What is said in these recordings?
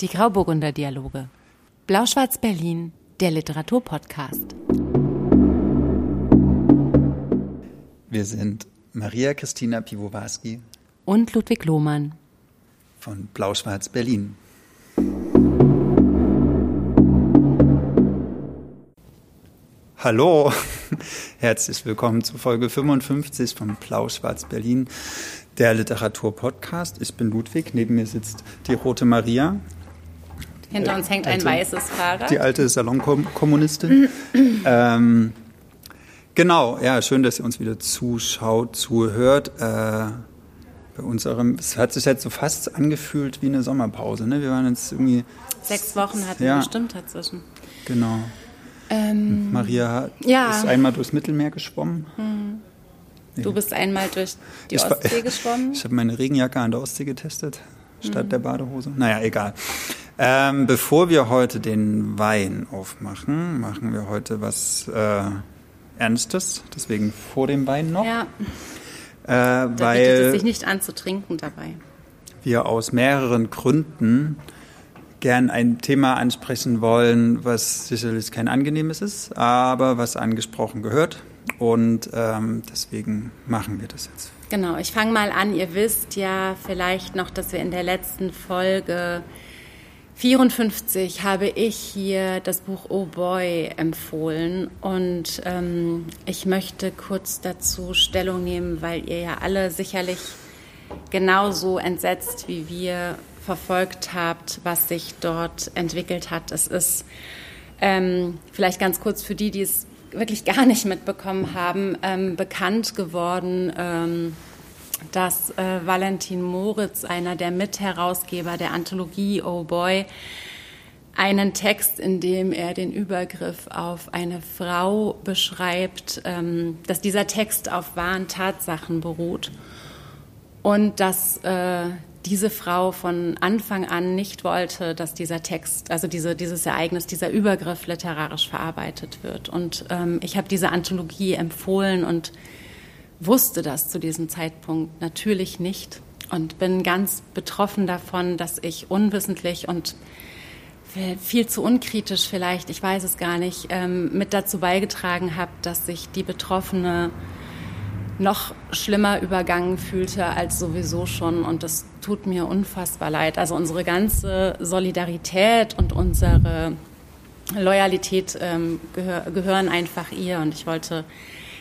Die Grauburgunder Dialoge. Blau-Schwarz Berlin, der Literaturpodcast. Wir sind Maria Christina Piwowarski und Ludwig Lohmann von Blau-Schwarz Berlin. Hallo, herzlich willkommen zu Folge 55 von Blau-Schwarz Berlin, der Literaturpodcast. Ich bin Ludwig, neben mir sitzt die Rote Maria. Hinter uns hängt ein alte, weißes Fahrrad. Die alte Salonkommunistin. ähm, genau, ja, schön, dass ihr uns wieder zuschaut, zuhört. Äh, bei unserem, es hat sich jetzt so fast angefühlt wie eine Sommerpause. Ne? Wir waren jetzt irgendwie. Sechs Wochen hatten ja, wir bestimmt dazwischen. Genau. Ähm, Maria ja. ist einmal durchs Mittelmeer geschwommen. Hm. Du bist einmal durch die ich Ostsee geschwommen. Ich habe meine Regenjacke an der Ostsee getestet, statt hm. der Badehose. Naja, egal. Ähm, bevor wir heute den Wein aufmachen, machen wir heute was äh, Ernstes. Deswegen vor dem Wein noch. Ja. Äh, da weil bietet es sich nicht an zu trinken dabei. Wir aus mehreren Gründen gern ein Thema ansprechen wollen, was sicherlich kein angenehmes ist, aber was angesprochen gehört. Und ähm, deswegen machen wir das jetzt. Genau, ich fange mal an. Ihr wisst ja vielleicht noch, dass wir in der letzten Folge 54 habe ich hier das Buch Oh Boy empfohlen und ähm, ich möchte kurz dazu Stellung nehmen, weil ihr ja alle sicherlich genauso entsetzt wie wir verfolgt habt, was sich dort entwickelt hat. Es ist ähm, vielleicht ganz kurz für die, die es wirklich gar nicht mitbekommen haben, ähm, bekannt geworden, ähm, dass äh, Valentin Moritz, einer der Mitherausgeber der Anthologie Oh Boy, einen Text, in dem er den Übergriff auf eine Frau beschreibt, ähm, dass dieser Text auf wahren Tatsachen beruht und dass äh, diese Frau von Anfang an nicht wollte, dass dieser Text, also diese, dieses Ereignis, dieser Übergriff literarisch verarbeitet wird. Und ähm, ich habe diese Anthologie empfohlen und wusste das zu diesem Zeitpunkt natürlich nicht und bin ganz betroffen davon, dass ich unwissentlich und viel zu unkritisch vielleicht, ich weiß es gar nicht, ähm, mit dazu beigetragen habe, dass sich die Betroffene noch schlimmer übergangen fühlte als sowieso schon. Und das tut mir unfassbar leid. Also unsere ganze Solidarität und unsere Loyalität ähm, gehör, gehören einfach ihr. Und ich wollte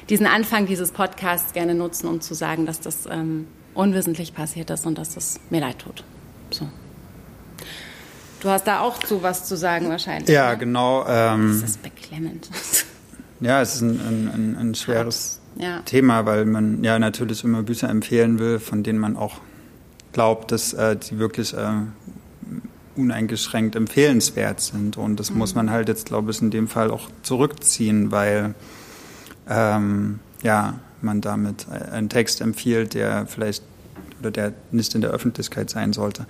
diesen Anfang dieses Podcasts gerne nutzen, um zu sagen, dass das ähm, unwissentlich passiert ist und dass es mir leid tut. So. Du hast da auch zu was zu sagen wahrscheinlich. Ja, ne? genau. Ähm, das ist beklemmend. Ja, es ist ein, ein, ein schweres ja. Thema, weil man ja natürlich immer Bücher empfehlen will, von denen man auch glaubt, dass äh, die wirklich äh, uneingeschränkt empfehlenswert sind. Und das mhm. muss man halt jetzt, glaube ich, in dem Fall auch zurückziehen, weil ähm, ja, man damit einen Text empfiehlt, der vielleicht oder der nicht in der Öffentlichkeit sein sollte.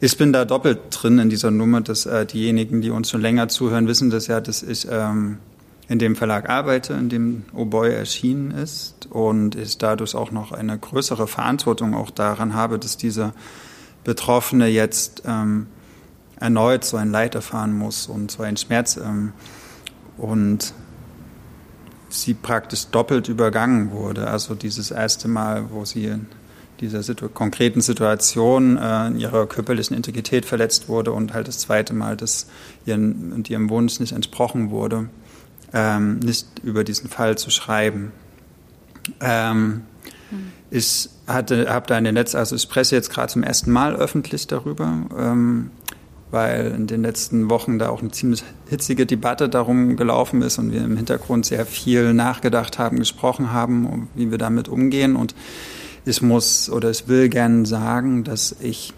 Ich bin da doppelt drin in dieser Nummer, dass äh, diejenigen, die uns schon länger zuhören, wissen das ja, dass ich ähm, in dem Verlag arbeite, in dem Oboy erschienen ist und ich dadurch auch noch eine größere Verantwortung auch daran habe, dass diese Betroffene jetzt ähm, erneut so ein Leid erfahren muss und so einen Schmerz ähm, und sie praktisch doppelt übergangen wurde. Also dieses erste Mal, wo sie in dieser Situ konkreten Situation äh, in ihrer körperlichen Integrität verletzt wurde und halt das zweite Mal, dass ihren, ihrem Wunsch nicht entsprochen wurde ähm, nicht über diesen Fall zu schreiben. Ähm, hm. Ich hatte, habe da in den letzten, also ich spreche jetzt gerade zum ersten Mal öffentlich darüber, ähm, weil in den letzten Wochen da auch eine ziemlich hitzige Debatte darum gelaufen ist und wir im Hintergrund sehr viel nachgedacht haben, gesprochen haben, wie wir damit umgehen. Und ich muss oder ich will gerne sagen, dass ich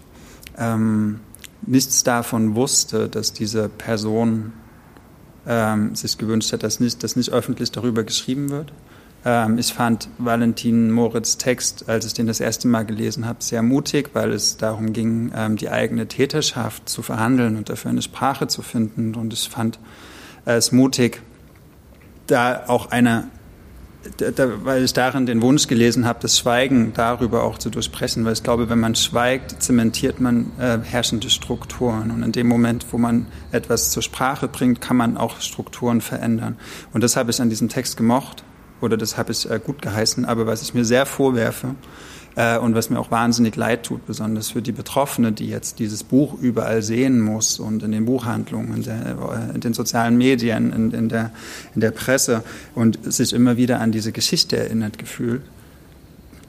ähm, nichts davon wusste, dass diese Person ähm, sich gewünscht hat, dass nicht, dass nicht öffentlich darüber geschrieben wird. Ähm, ich fand Valentin Moritz Text, als ich den das erste Mal gelesen habe, sehr mutig, weil es darum ging, ähm, die eigene Täterschaft zu verhandeln und dafür eine Sprache zu finden. Und ich fand es mutig, da auch eine weil ich darin den Wunsch gelesen habe, das Schweigen darüber auch zu durchbrechen, weil ich glaube, wenn man schweigt, zementiert man äh, herrschende Strukturen und in dem Moment, wo man etwas zur Sprache bringt, kann man auch Strukturen verändern. Und das habe ich an diesem Text gemocht oder das habe ich äh, gut geheißen, aber was ich mir sehr vorwerfe, äh, und was mir auch wahnsinnig leid tut, besonders für die Betroffene, die jetzt dieses Buch überall sehen muss und in den Buchhandlungen, in, der, äh, in den sozialen Medien, in, in, der, in der Presse und sich immer wieder an diese Geschichte erinnert gefühlt.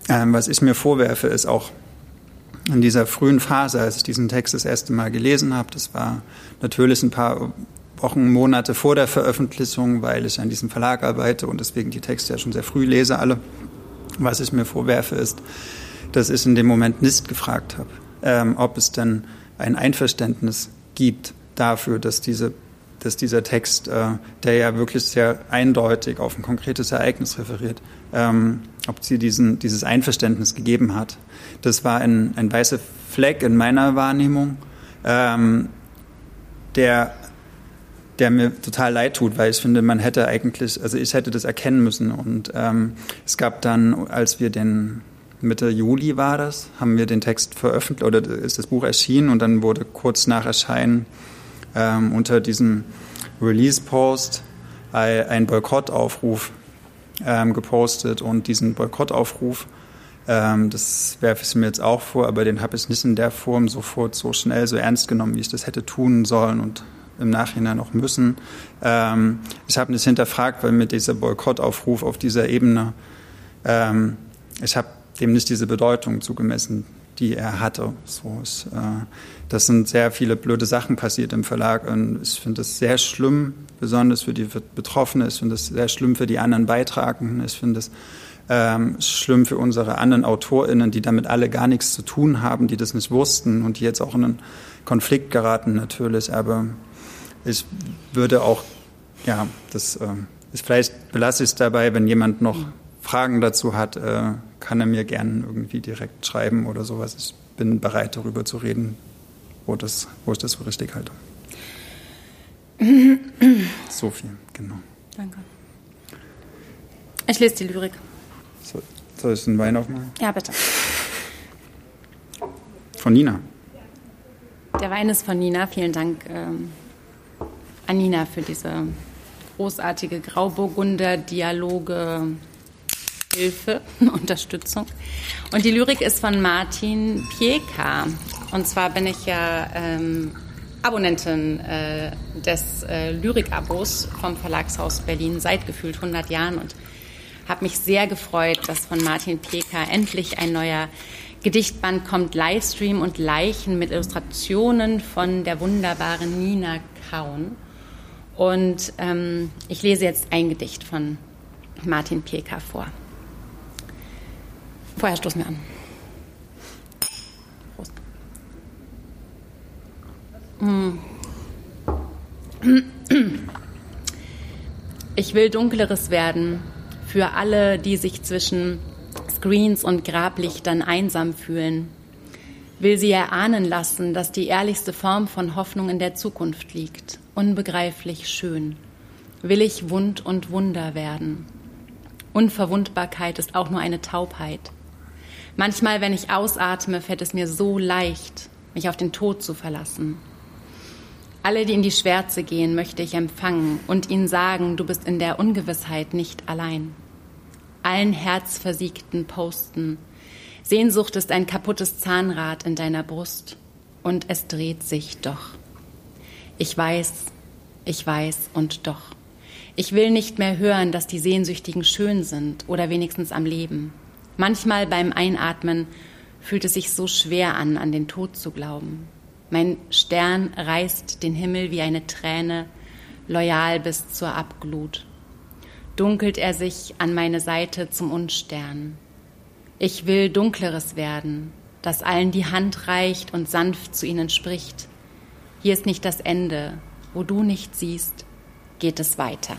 Ähm, was ich mir vorwerfe, ist auch in dieser frühen Phase, als ich diesen Text das erste Mal gelesen habe, das war natürlich ein paar Wochen, Monate vor der Veröffentlichung, weil ich an diesem Verlag arbeite und deswegen die Texte ja schon sehr früh lese alle. Was ich mir vorwerfe, ist, dass ich in dem Moment nicht gefragt habe, ähm, ob es denn ein Einverständnis gibt dafür, dass, diese, dass dieser Text, äh, der ja wirklich sehr eindeutig auf ein konkretes Ereignis referiert, ähm, ob sie diesen, dieses Einverständnis gegeben hat. Das war ein, ein weißer Fleck in meiner Wahrnehmung, ähm, der der mir total leid tut, weil ich finde, man hätte eigentlich, also ich hätte das erkennen müssen. Und ähm, es gab dann, als wir den Mitte Juli war das, haben wir den Text veröffentlicht oder ist das Buch erschienen und dann wurde kurz nach Erscheinen ähm, unter diesem Release-Post ein Boykottaufruf ähm, gepostet und diesen Boykottaufruf, ähm, das werfe ich mir jetzt auch vor, aber den habe ich nicht in der Form sofort so schnell, so ernst genommen, wie ich das hätte tun sollen und im Nachhinein noch müssen. Ähm, ich habe nicht hinterfragt, weil mit dieser Boykottaufruf auf dieser Ebene, ähm, ich habe dem nicht diese Bedeutung zugemessen, die er hatte. So ist, äh, das sind sehr viele blöde Sachen passiert im Verlag und ich finde das sehr schlimm, besonders für die Betroffenen. Ich finde das sehr schlimm für die anderen Beitragenden. Ich finde es ähm, schlimm für unsere anderen AutorInnen, die damit alle gar nichts zu tun haben, die das nicht wussten und die jetzt auch in einen Konflikt geraten natürlich. Aber ich würde auch, ja, das äh, ist vielleicht belasse ich es dabei, wenn jemand noch Fragen dazu hat, äh, kann er mir gerne irgendwie direkt schreiben oder sowas. Ich bin bereit, darüber zu reden, wo, das, wo ich das für richtig halte. so viel, genau. Danke. Ich lese die Lyrik. So, soll ich den Wein aufmachen? Ja, bitte. Von Nina. Der Wein ist von Nina. Vielen Dank. Ähm Anina für diese großartige Grauburgunder-Dialoge. Hilfe, Unterstützung. Und die Lyrik ist von Martin Pieka. Und zwar bin ich ja ähm, Abonnentin äh, des äh, Lyrik-Abos vom Verlagshaus Berlin seit gefühlt 100 Jahren und habe mich sehr gefreut, dass von Martin Pieka endlich ein neuer Gedichtband kommt, Livestream und Leichen mit Illustrationen von der wunderbaren Nina Kaun. Und ähm, ich lese jetzt ein Gedicht von Martin Pieka vor. Vorher stoßen wir an. Prost. Ich will dunkleres werden für alle, die sich zwischen Screens und Grablichtern einsam fühlen. Will sie erahnen lassen, dass die ehrlichste Form von Hoffnung in der Zukunft liegt unbegreiflich schön. Will ich wund und wunder werden. Unverwundbarkeit ist auch nur eine Taubheit. Manchmal, wenn ich ausatme, fällt es mir so leicht, mich auf den Tod zu verlassen. Alle, die in die Schwärze gehen, möchte ich empfangen und ihnen sagen, du bist in der Ungewissheit nicht allein. Allen herzversiegten posten. Sehnsucht ist ein kaputtes Zahnrad in deiner Brust und es dreht sich doch. Ich weiß, ich weiß und doch. Ich will nicht mehr hören, dass die Sehnsüchtigen schön sind oder wenigstens am Leben. Manchmal beim Einatmen fühlt es sich so schwer an, an den Tod zu glauben. Mein Stern reißt den Himmel wie eine Träne, loyal bis zur Abglut. Dunkelt er sich an meine Seite zum Unstern. Ich will Dunkleres werden, das allen die Hand reicht und sanft zu ihnen spricht. Hier ist nicht das Ende. Wo du nicht siehst, geht es weiter.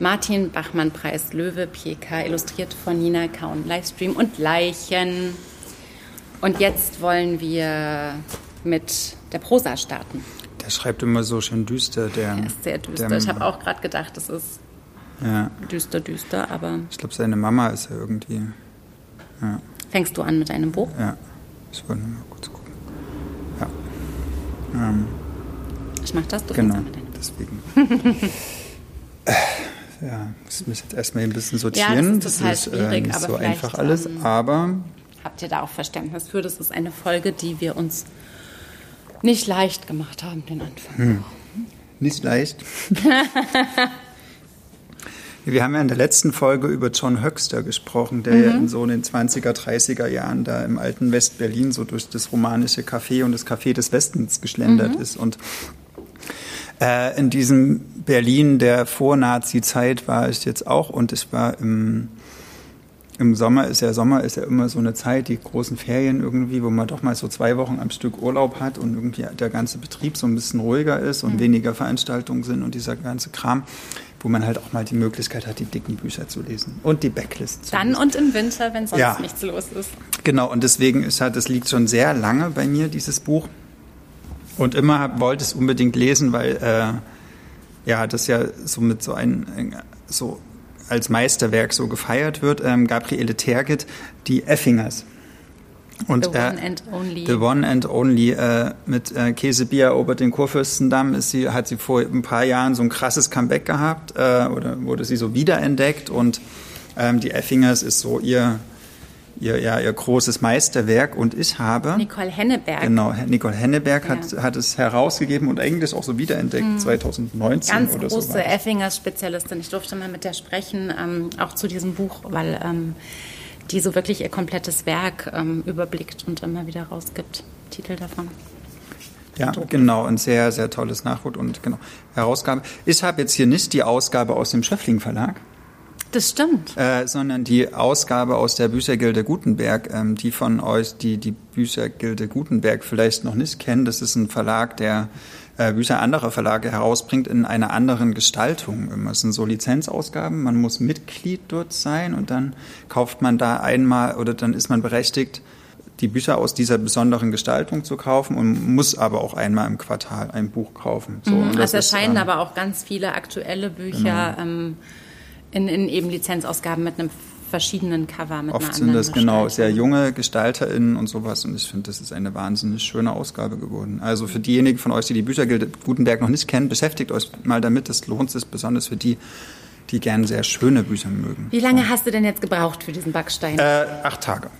Martin Bachmann-Preis Löwe PK, illustriert von Nina Kaun, Livestream und Leichen. Und jetzt wollen wir mit der Prosa starten. Der schreibt immer so schön düster. Der, der ist sehr düster. ich habe auch gerade gedacht, das ist ja. düster, düster, aber. Ich glaube, seine Mama ist ja irgendwie. Ja. Fängst du an mit einem Buch? Ja. Ich wollte mal kurz gucken. Ähm, ich mach das, du genau, Deswegen. ja, muss mich jetzt erstmal ein bisschen sortieren. Ja, das ist das ist, äh, schwierig, nicht aber so einfach alles, ähm, aber. Habt ihr da auch Verständnis für? Das ist eine Folge, die wir uns nicht leicht gemacht haben, den Anfang. Hm. Nicht leicht. Wir haben ja in der letzten Folge über John Höxter gesprochen, der mhm. ja in so den 20er, 30er Jahren da im alten West-Berlin so durch das romanische Café und das Café des Westens geschlendert mhm. ist. Und äh, in diesem Berlin der Vor-Nazi-Zeit war ich jetzt auch und ich war im im Sommer ist ja Sommer ist ja immer so eine Zeit, die großen Ferien irgendwie, wo man doch mal so zwei Wochen am Stück Urlaub hat und irgendwie der ganze Betrieb so ein bisschen ruhiger ist und mhm. weniger Veranstaltungen sind und dieser ganze Kram, wo man halt auch mal die Möglichkeit hat, die dicken Bücher zu lesen und die Backlist zu Dann lesen. und im Winter, wenn sonst ja. nichts los ist. Genau, und deswegen ist halt, das liegt schon sehr lange bei mir, dieses Buch. Und immer wollte es unbedingt lesen, weil äh, ja, das ja so mit so ein so als Meisterwerk so gefeiert wird, ähm, Gabriele Tergit, die Effingers. Und, the One äh, and Only. The One and Only. Äh, mit äh, Käsebier erobert den Kurfürstendamm ist sie, hat sie vor ein paar Jahren so ein krasses Comeback gehabt äh, oder wurde sie so wiederentdeckt und ähm, die Effingers ist so ihr ihr, ja, ihr großes Meisterwerk und ich habe. Nicole Henneberg. Genau, Nicole Henneberg hat, ja. hat es herausgegeben und eigentlich auch so wiederentdeckt, mhm. 2019 Ganz oder so. Ganz große Effingers-Spezialistin. Ich durfte mal mit der sprechen, ähm, auch zu diesem Buch, weil ähm, die so wirklich ihr komplettes Werk ähm, überblickt und immer wieder rausgibt. Titel davon. Ja, genau, ein sehr, sehr tolles Nachwort und genau, Herausgabe. Ich habe jetzt hier nicht die Ausgabe aus dem Schöffling Verlag. Das stimmt. Äh, sondern die Ausgabe aus der Büchergilde Gutenberg, ähm, die von euch, die die Büchergilde Gutenberg vielleicht noch nicht kennen, das ist ein Verlag, der äh, Bücher anderer Verlage herausbringt in einer anderen Gestaltung. Es sind so Lizenzausgaben, man muss Mitglied dort sein und dann kauft man da einmal oder dann ist man berechtigt, die Bücher aus dieser besonderen Gestaltung zu kaufen und muss aber auch einmal im Quartal ein Buch kaufen. So, mhm, es erscheinen ist, ähm, aber auch ganz viele aktuelle Bücher. Genau. Ähm, in, in eben Lizenzausgaben mit einem verschiedenen Cover mit Oft sind das genau sehr junge GestalterInnen und sowas und ich finde, das ist eine wahnsinnig schöne Ausgabe geworden. Also für diejenigen von euch, die die Büchergilde Gutenberg noch nicht kennen, beschäftigt euch mal damit, das lohnt sich besonders für die, die gerne sehr schöne Bücher mögen. Wie lange so. hast du denn jetzt gebraucht für diesen Backstein? Äh, acht Tage.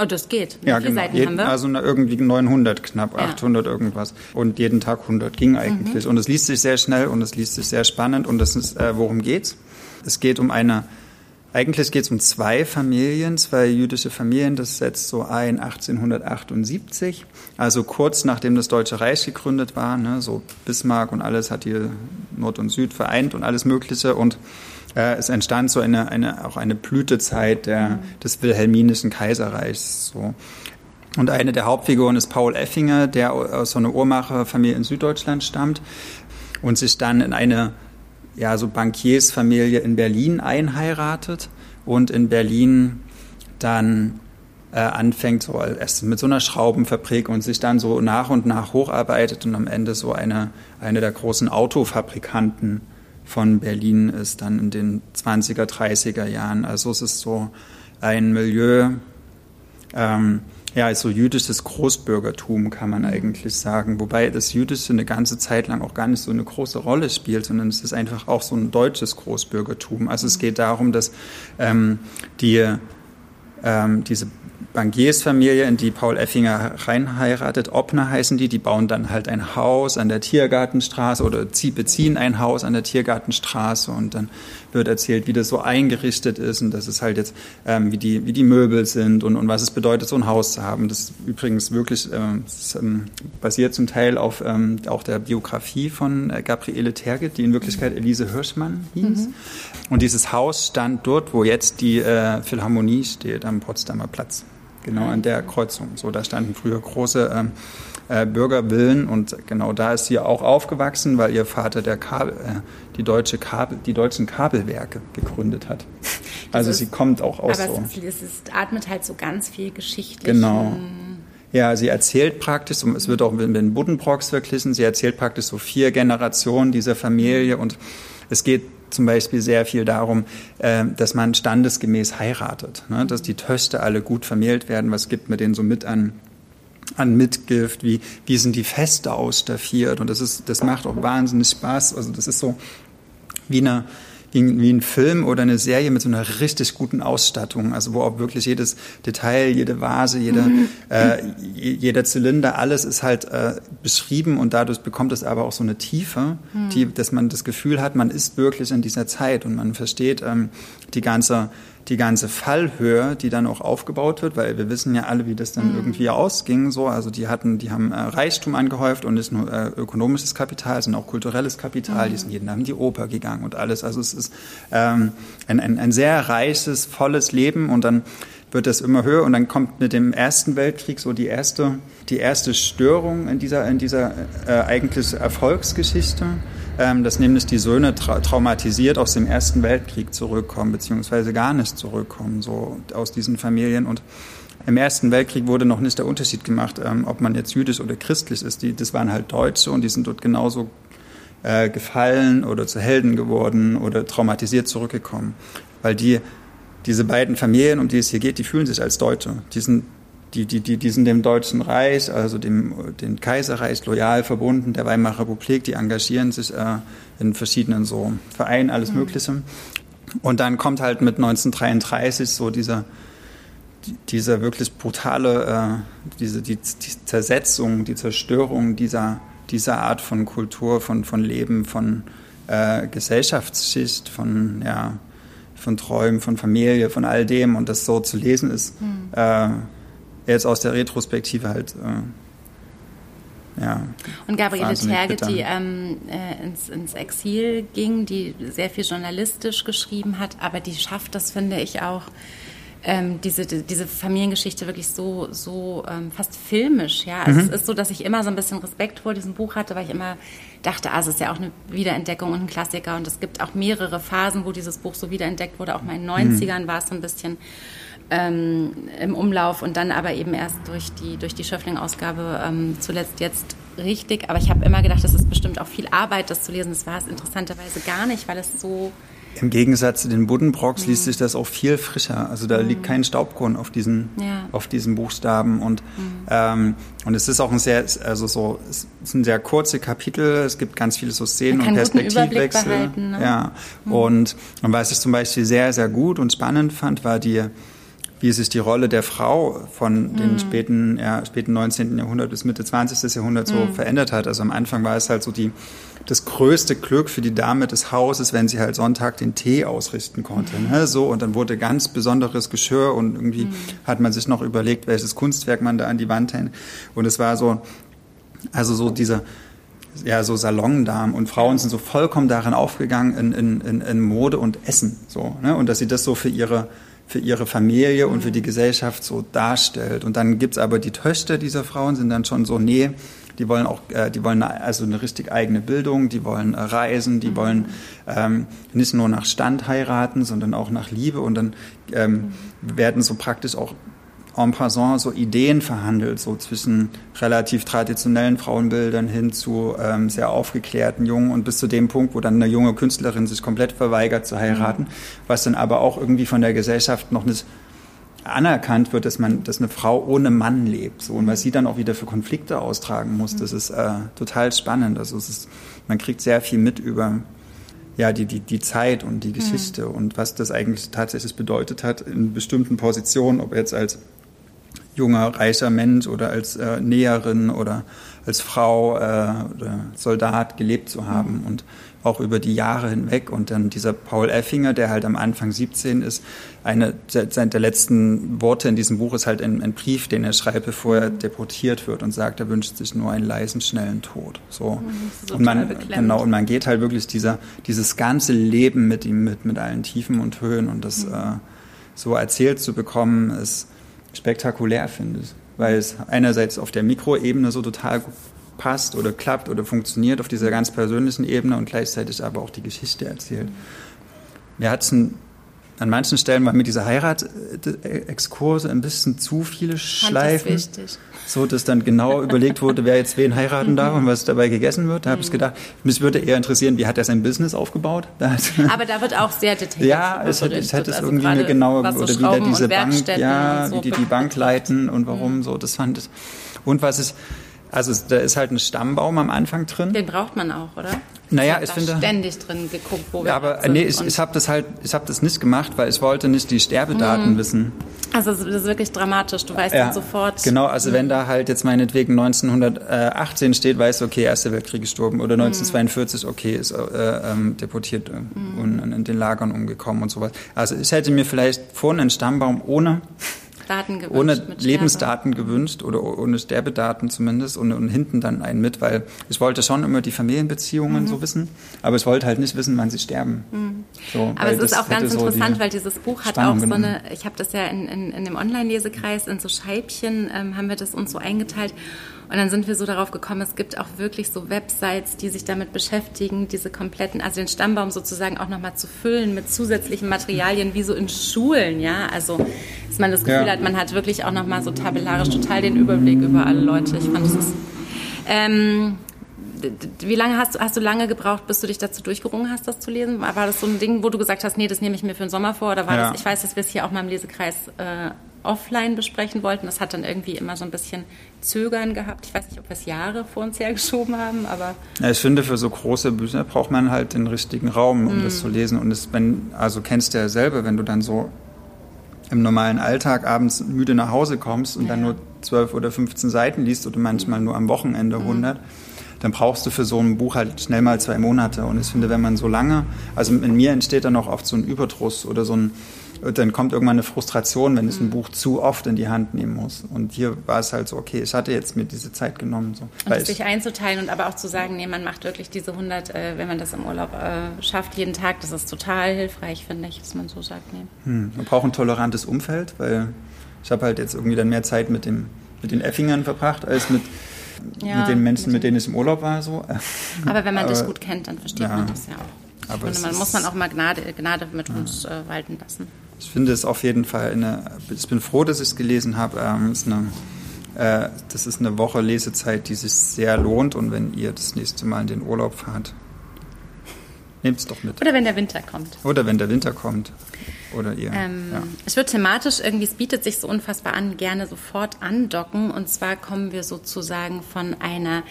Oh, das geht. Wie ja, viele genau. Seiten jeden, haben wir? Also irgendwie 900 knapp, ja. 800 irgendwas. Und jeden Tag 100 ging eigentlich. Mhm. Und es liest sich sehr schnell und es liest sich sehr spannend. Und das ist, äh, worum geht's? Es geht um eine, eigentlich geht es um zwei Familien, zwei jüdische Familien. Das setzt so ein 1878, also kurz nachdem das Deutsche Reich gegründet war. Ne, so Bismarck und alles hat hier Nord und Süd vereint und alles Mögliche. Und äh, es entstand so eine, eine, auch eine Blütezeit der, mhm. des Wilhelminischen Kaiserreichs. So. Und eine der Hauptfiguren ist Paul Effinger, der aus so einer Uhrmacherfamilie in Süddeutschland stammt und sich dann in eine ja, so Bankiersfamilie in Berlin einheiratet und in Berlin dann äh, anfängt so erst mit so einer Schraubenfabrik und sich dann so nach und nach hocharbeitet und am Ende so eine, eine der großen Autofabrikanten von Berlin ist, dann in den 20er, 30er Jahren. Also es ist so ein Milieu, ähm, ja, so jüdisches Großbürgertum kann man eigentlich sagen. Wobei das Jüdische eine ganze Zeit lang auch gar nicht so eine große Rolle spielt, sondern es ist einfach auch so ein deutsches Großbürgertum. Also es geht darum, dass ähm, die, ähm, diese Bankiersfamilie, in die Paul Effinger reinheiratet, Obner heißen die, die bauen dann halt ein Haus an der Tiergartenstraße oder beziehen ein Haus an der Tiergartenstraße und dann wird erzählt, wie das so eingerichtet ist und dass es halt jetzt, ähm, wie, die, wie die Möbel sind und, und was es bedeutet, so ein Haus zu haben. Das ist übrigens wirklich äh, das, ähm, basiert zum Teil auf ähm, auch der Biografie von äh, Gabriele Terget, die in Wirklichkeit Elise Hirschmann hieß. Mhm. Und dieses Haus stand dort, wo jetzt die äh, Philharmonie steht, am Potsdamer Platz genau an der Kreuzung. So, da standen früher große ähm, äh, Bürgervillen und genau da ist sie auch aufgewachsen, weil ihr Vater der Kabel, äh, die, deutsche Kabel, die deutschen Kabelwerke gegründet hat. Also ist, sie kommt auch aus aber so. Es, es, atmet halt so ganz viel geschichtlich. Genau. Ja, sie erzählt praktisch, es wird auch mit den Buddenbrocks verglichen, sie erzählt praktisch so vier Generationen dieser Familie und es geht zum Beispiel sehr viel darum, äh, dass man standesgemäß heiratet, ne? dass die Töchter alle gut vermählt werden. Was gibt man denen so mit an an Mitgift, wie, wie sind die Feste ausstaffiert und das ist, das macht auch wahnsinnig Spaß. Also das ist so wie eine, wie, wie ein Film oder eine Serie mit so einer richtig guten Ausstattung, also wo auch wirklich jedes Detail, jede Vase, jede, mhm. äh, jeder Zylinder, alles ist halt äh, beschrieben und dadurch bekommt es aber auch so eine Tiefe, mhm. die, dass man das Gefühl hat, man ist wirklich in dieser Zeit und man versteht ähm, die ganze die ganze Fallhöhe, die dann auch aufgebaut wird, weil wir wissen ja alle, wie das dann mhm. irgendwie ausging. So, also die hatten, die haben äh, Reichtum angehäuft und nicht nur äh, ökonomisches Kapital, sondern auch kulturelles Kapital. Mhm. Die sind jeden Abend in die Oper gegangen und alles. Also es ist ähm, ein, ein, ein sehr reiches, volles Leben und dann wird das immer höher und dann kommt mit dem Ersten Weltkrieg so die erste, die erste Störung in dieser, in dieser äh, eigentlich Erfolgsgeschichte ähm, dass nämlich die Söhne tra traumatisiert aus dem Ersten Weltkrieg zurückkommen, beziehungsweise gar nicht zurückkommen, so aus diesen Familien. Und im Ersten Weltkrieg wurde noch nicht der Unterschied gemacht, ähm, ob man jetzt jüdisch oder christlich ist. Die, das waren halt Deutsche und die sind dort genauso äh, gefallen oder zu Helden geworden oder traumatisiert zurückgekommen. Weil die, diese beiden Familien, um die es hier geht, die fühlen sich als Deutsche. Die sind die, die, die, die sind dem Deutschen Reich, also dem, dem Kaiserreich loyal verbunden, der Weimarer Republik, die engagieren sich äh, in verschiedenen so Vereinen, alles mhm. Mögliche. Und dann kommt halt mit 1933 so dieser, dieser wirklich brutale, äh, diese, die, die Zersetzung, die Zerstörung dieser, dieser Art von Kultur, von, von Leben, von äh, Gesellschaftsschicht, von, ja, von Träumen, von Familie, von all dem. Und das so zu lesen ist, mhm. äh, jetzt aus der Retrospektive halt äh, ja. Und Gabriele Terge, die ähm, äh, ins, ins, Exil ging, die sehr viel journalistisch geschrieben hat, aber die schafft das, finde ich, auch, ähm, diese, diese Familiengeschichte wirklich so, so ähm, fast filmisch. Ja? Also mhm. Es ist so, dass ich immer so ein bisschen Respekt vor diesem Buch hatte, weil ich immer dachte, ah, es ist ja auch eine Wiederentdeckung und ein Klassiker. Und es gibt auch mehrere Phasen, wo dieses Buch so wiederentdeckt wurde. Auch mal in den 90ern mhm. war es so ein bisschen ähm, im Umlauf und dann aber eben erst durch die, durch die Schöffling-Ausgabe ähm, zuletzt jetzt richtig. Aber ich habe immer gedacht, das ist bestimmt auch viel Arbeit, das zu lesen. Das war es interessanterweise gar nicht, weil es so im Gegensatz zu den Buddenbrocks mhm. liest sich das auch viel frischer. Also da mhm. liegt kein Staubkorn auf diesen, ja. auf diesen Buchstaben. Und, mhm. ähm, und es ist auch ein sehr, also so, es sind sehr kurze Kapitel. Es gibt ganz viele so Szenen und Perspektivwechsel. Ne? Ja. Mhm. Und, und was ich zum Beispiel sehr, sehr gut und spannend fand, war die, wie sich die Rolle der Frau von den mhm. späten, ja, späten 19. Jahrhundert bis Mitte 20. Jahrhundert so mhm. verändert hat. Also am Anfang war es halt so die, das größte Glück für die Dame des Hauses, wenn sie halt Sonntag den Tee ausrichten konnte. Mhm. Ne? So, und dann wurde ganz besonderes Geschirr und irgendwie mhm. hat man sich noch überlegt, welches Kunstwerk man da an die Wand hängt. Und es war so, also so dieser, ja, so Salondamen und Frauen sind so vollkommen darin aufgegangen in, in, in, in Mode und Essen, so, ne? Und dass sie das so für ihre, für ihre Familie und für die Gesellschaft so darstellt. Und dann gibt's aber die Töchter dieser Frauen, sind dann schon so, nee, die wollen auch, äh, die wollen also eine richtig eigene Bildung, die wollen äh, reisen, die mhm. wollen ähm, nicht nur nach Stand heiraten, sondern auch nach Liebe. Und dann ähm, mhm. werden so praktisch auch en passant so Ideen verhandelt, so zwischen relativ traditionellen Frauenbildern hin zu ähm, sehr aufgeklärten Jungen und bis zu dem Punkt, wo dann eine junge Künstlerin sich komplett verweigert zu heiraten, mhm. was dann aber auch irgendwie von der Gesellschaft noch nicht anerkannt wird, dass man, dass eine Frau ohne Mann lebt, so und was sie dann auch wieder für Konflikte austragen muss, das ist äh, total spannend. Also es ist, man kriegt sehr viel mit über ja die die die Zeit und die Geschichte mhm. und was das eigentlich tatsächlich bedeutet hat in bestimmten Positionen, ob jetzt als junger, reicher Mensch oder als äh, Näherin oder als Frau äh, oder Soldat gelebt zu haben mhm. und auch über die Jahre hinweg. Und dann dieser Paul Effinger, der halt am Anfang 17 ist, eine der, der letzten Worte in diesem Buch ist halt ein, ein, Brief, den er schreibt, bevor er deportiert wird und sagt, er wünscht sich nur einen leisen, schnellen Tod. So. Mhm, und man, genau, und man geht halt wirklich dieser, dieses ganze Leben mit ihm mit, mit allen Tiefen und Höhen und das mhm. äh, so erzählt zu bekommen, ist, spektakulär finde, weil es einerseits auf der Mikroebene so total passt oder klappt oder funktioniert auf dieser ganz persönlichen Ebene und gleichzeitig aber auch die Geschichte erzählt. Mir hat es ein an manchen Stellen war mir diese Heiratexkurse ein bisschen zu viele Schleifen. Das wichtig. So, dass dann genau überlegt wurde, wer jetzt wen heiraten darf und was dabei gegessen wird. Da habe ich gedacht, mich würde eher interessieren, wie hat er sein Business aufgebaut? Aber da wird auch sehr detailliert. Ja, es hätte, es hätte es also irgendwie eine genaue, oder so wie diese Bank, ja, so wie die die Bank leiten und warum mhm. so, das fand ich. Und was ist, also da ist halt ein Stammbaum am Anfang drin. Den braucht man auch, oder? Naja, ich, ich finde ständig drin geguckt, wo wir ja, aber sind. nee, ich, ich habe das halt, ich habe das nicht gemacht, weil ich wollte nicht die Sterbedaten mhm. wissen. Also das ist wirklich dramatisch. Du weißt ja, dann sofort. Genau, also mhm. wenn da halt jetzt meinetwegen 1918 steht, weißt du, okay, Erster Weltkrieg gestorben oder 1942, mhm. okay, ist äh, ähm, deportiert mhm. und in den Lagern umgekommen und sowas. Also ich hätte mir vielleicht vorne einen Stammbaum ohne Daten gewünscht. Ohne Lebensdaten gewünscht oder ohne Sterbedaten zumindest und, und, hinten dann einen mit, weil ich wollte schon immer die Familienbeziehungen mhm. so wissen, aber ich wollte halt nicht wissen, wann sie sterben. Mhm. So, aber es ist auch ganz so interessant, weil dieses Buch hat Spannung auch so eine, ich habe das ja in, in, in dem Online-Lesekreis in so Scheibchen, ähm, haben wir das uns so eingeteilt und dann sind wir so darauf gekommen, es gibt auch wirklich so Websites, die sich damit beschäftigen, diese kompletten, also den Stammbaum sozusagen auch nochmal zu füllen mit zusätzlichen Materialien, wie so in Schulen, ja. Also, dass man das Gefühl ja. hat, man hat wirklich auch nochmal so tabellarisch total den Überblick über alle Leute. Ich fand, das ist. Ähm, wie lange hast du, hast du lange gebraucht, bis du dich dazu durchgerungen hast, das zu lesen? War das so ein Ding, wo du gesagt hast, nee, das nehme ich mir für den Sommer vor? Oder war ja. das, ich weiß, dass wir es hier auch mal im Lesekreis äh, offline besprechen wollten. Das hat dann irgendwie immer so ein bisschen Zögern gehabt. Ich weiß nicht, ob wir es Jahre vor uns hergeschoben haben, aber. Ja, ich finde, für so große Bücher braucht man halt den richtigen Raum, um mm. das zu lesen. Und es, wenn, also kennst du ja selber, wenn du dann so im normalen Alltag abends müde nach Hause kommst und ja. dann nur zwölf oder 15 Seiten liest oder manchmal nur am Wochenende 100, mm. dann brauchst du für so ein Buch halt schnell mal zwei Monate. Und ich finde, wenn man so lange, also in mir entsteht dann auch oft so ein Überdruss oder so ein, dann kommt irgendwann eine Frustration, wenn ich ein mhm. Buch zu oft in die Hand nehmen muss. Und hier war es halt so, okay, ich hatte jetzt mir diese Zeit genommen. So. Und es sich einzuteilen und aber auch zu sagen, nee, man macht wirklich diese 100, äh, wenn man das im Urlaub äh, schafft, jeden Tag, das ist total hilfreich, finde ich, dass man so sagt, nee. Hm, man braucht ein tolerantes Umfeld, weil ich habe halt jetzt irgendwie dann mehr Zeit mit, dem, mit den Effingern verbracht, als mit, ja, mit den Menschen, mit denen ich im Urlaub war. So. Aber wenn man aber, dich gut kennt, dann versteht ja, man das ja auch. Ich finde, man muss dann auch mal Gnade, Gnade mit ja. uns äh, walten lassen. Ich finde es auf jeden Fall eine, ich bin froh, dass ich es gelesen habe. Ähm, ist eine, äh, das ist eine Woche Lesezeit, die sich sehr lohnt und wenn ihr das nächste Mal in den Urlaub fahrt, nehmt es doch mit. Oder wenn der Winter kommt. Oder wenn der Winter kommt. Oder ihr. Ähm, ja. Es wird thematisch irgendwie, es bietet sich so unfassbar an, gerne sofort andocken. Und zwar kommen wir sozusagen von einer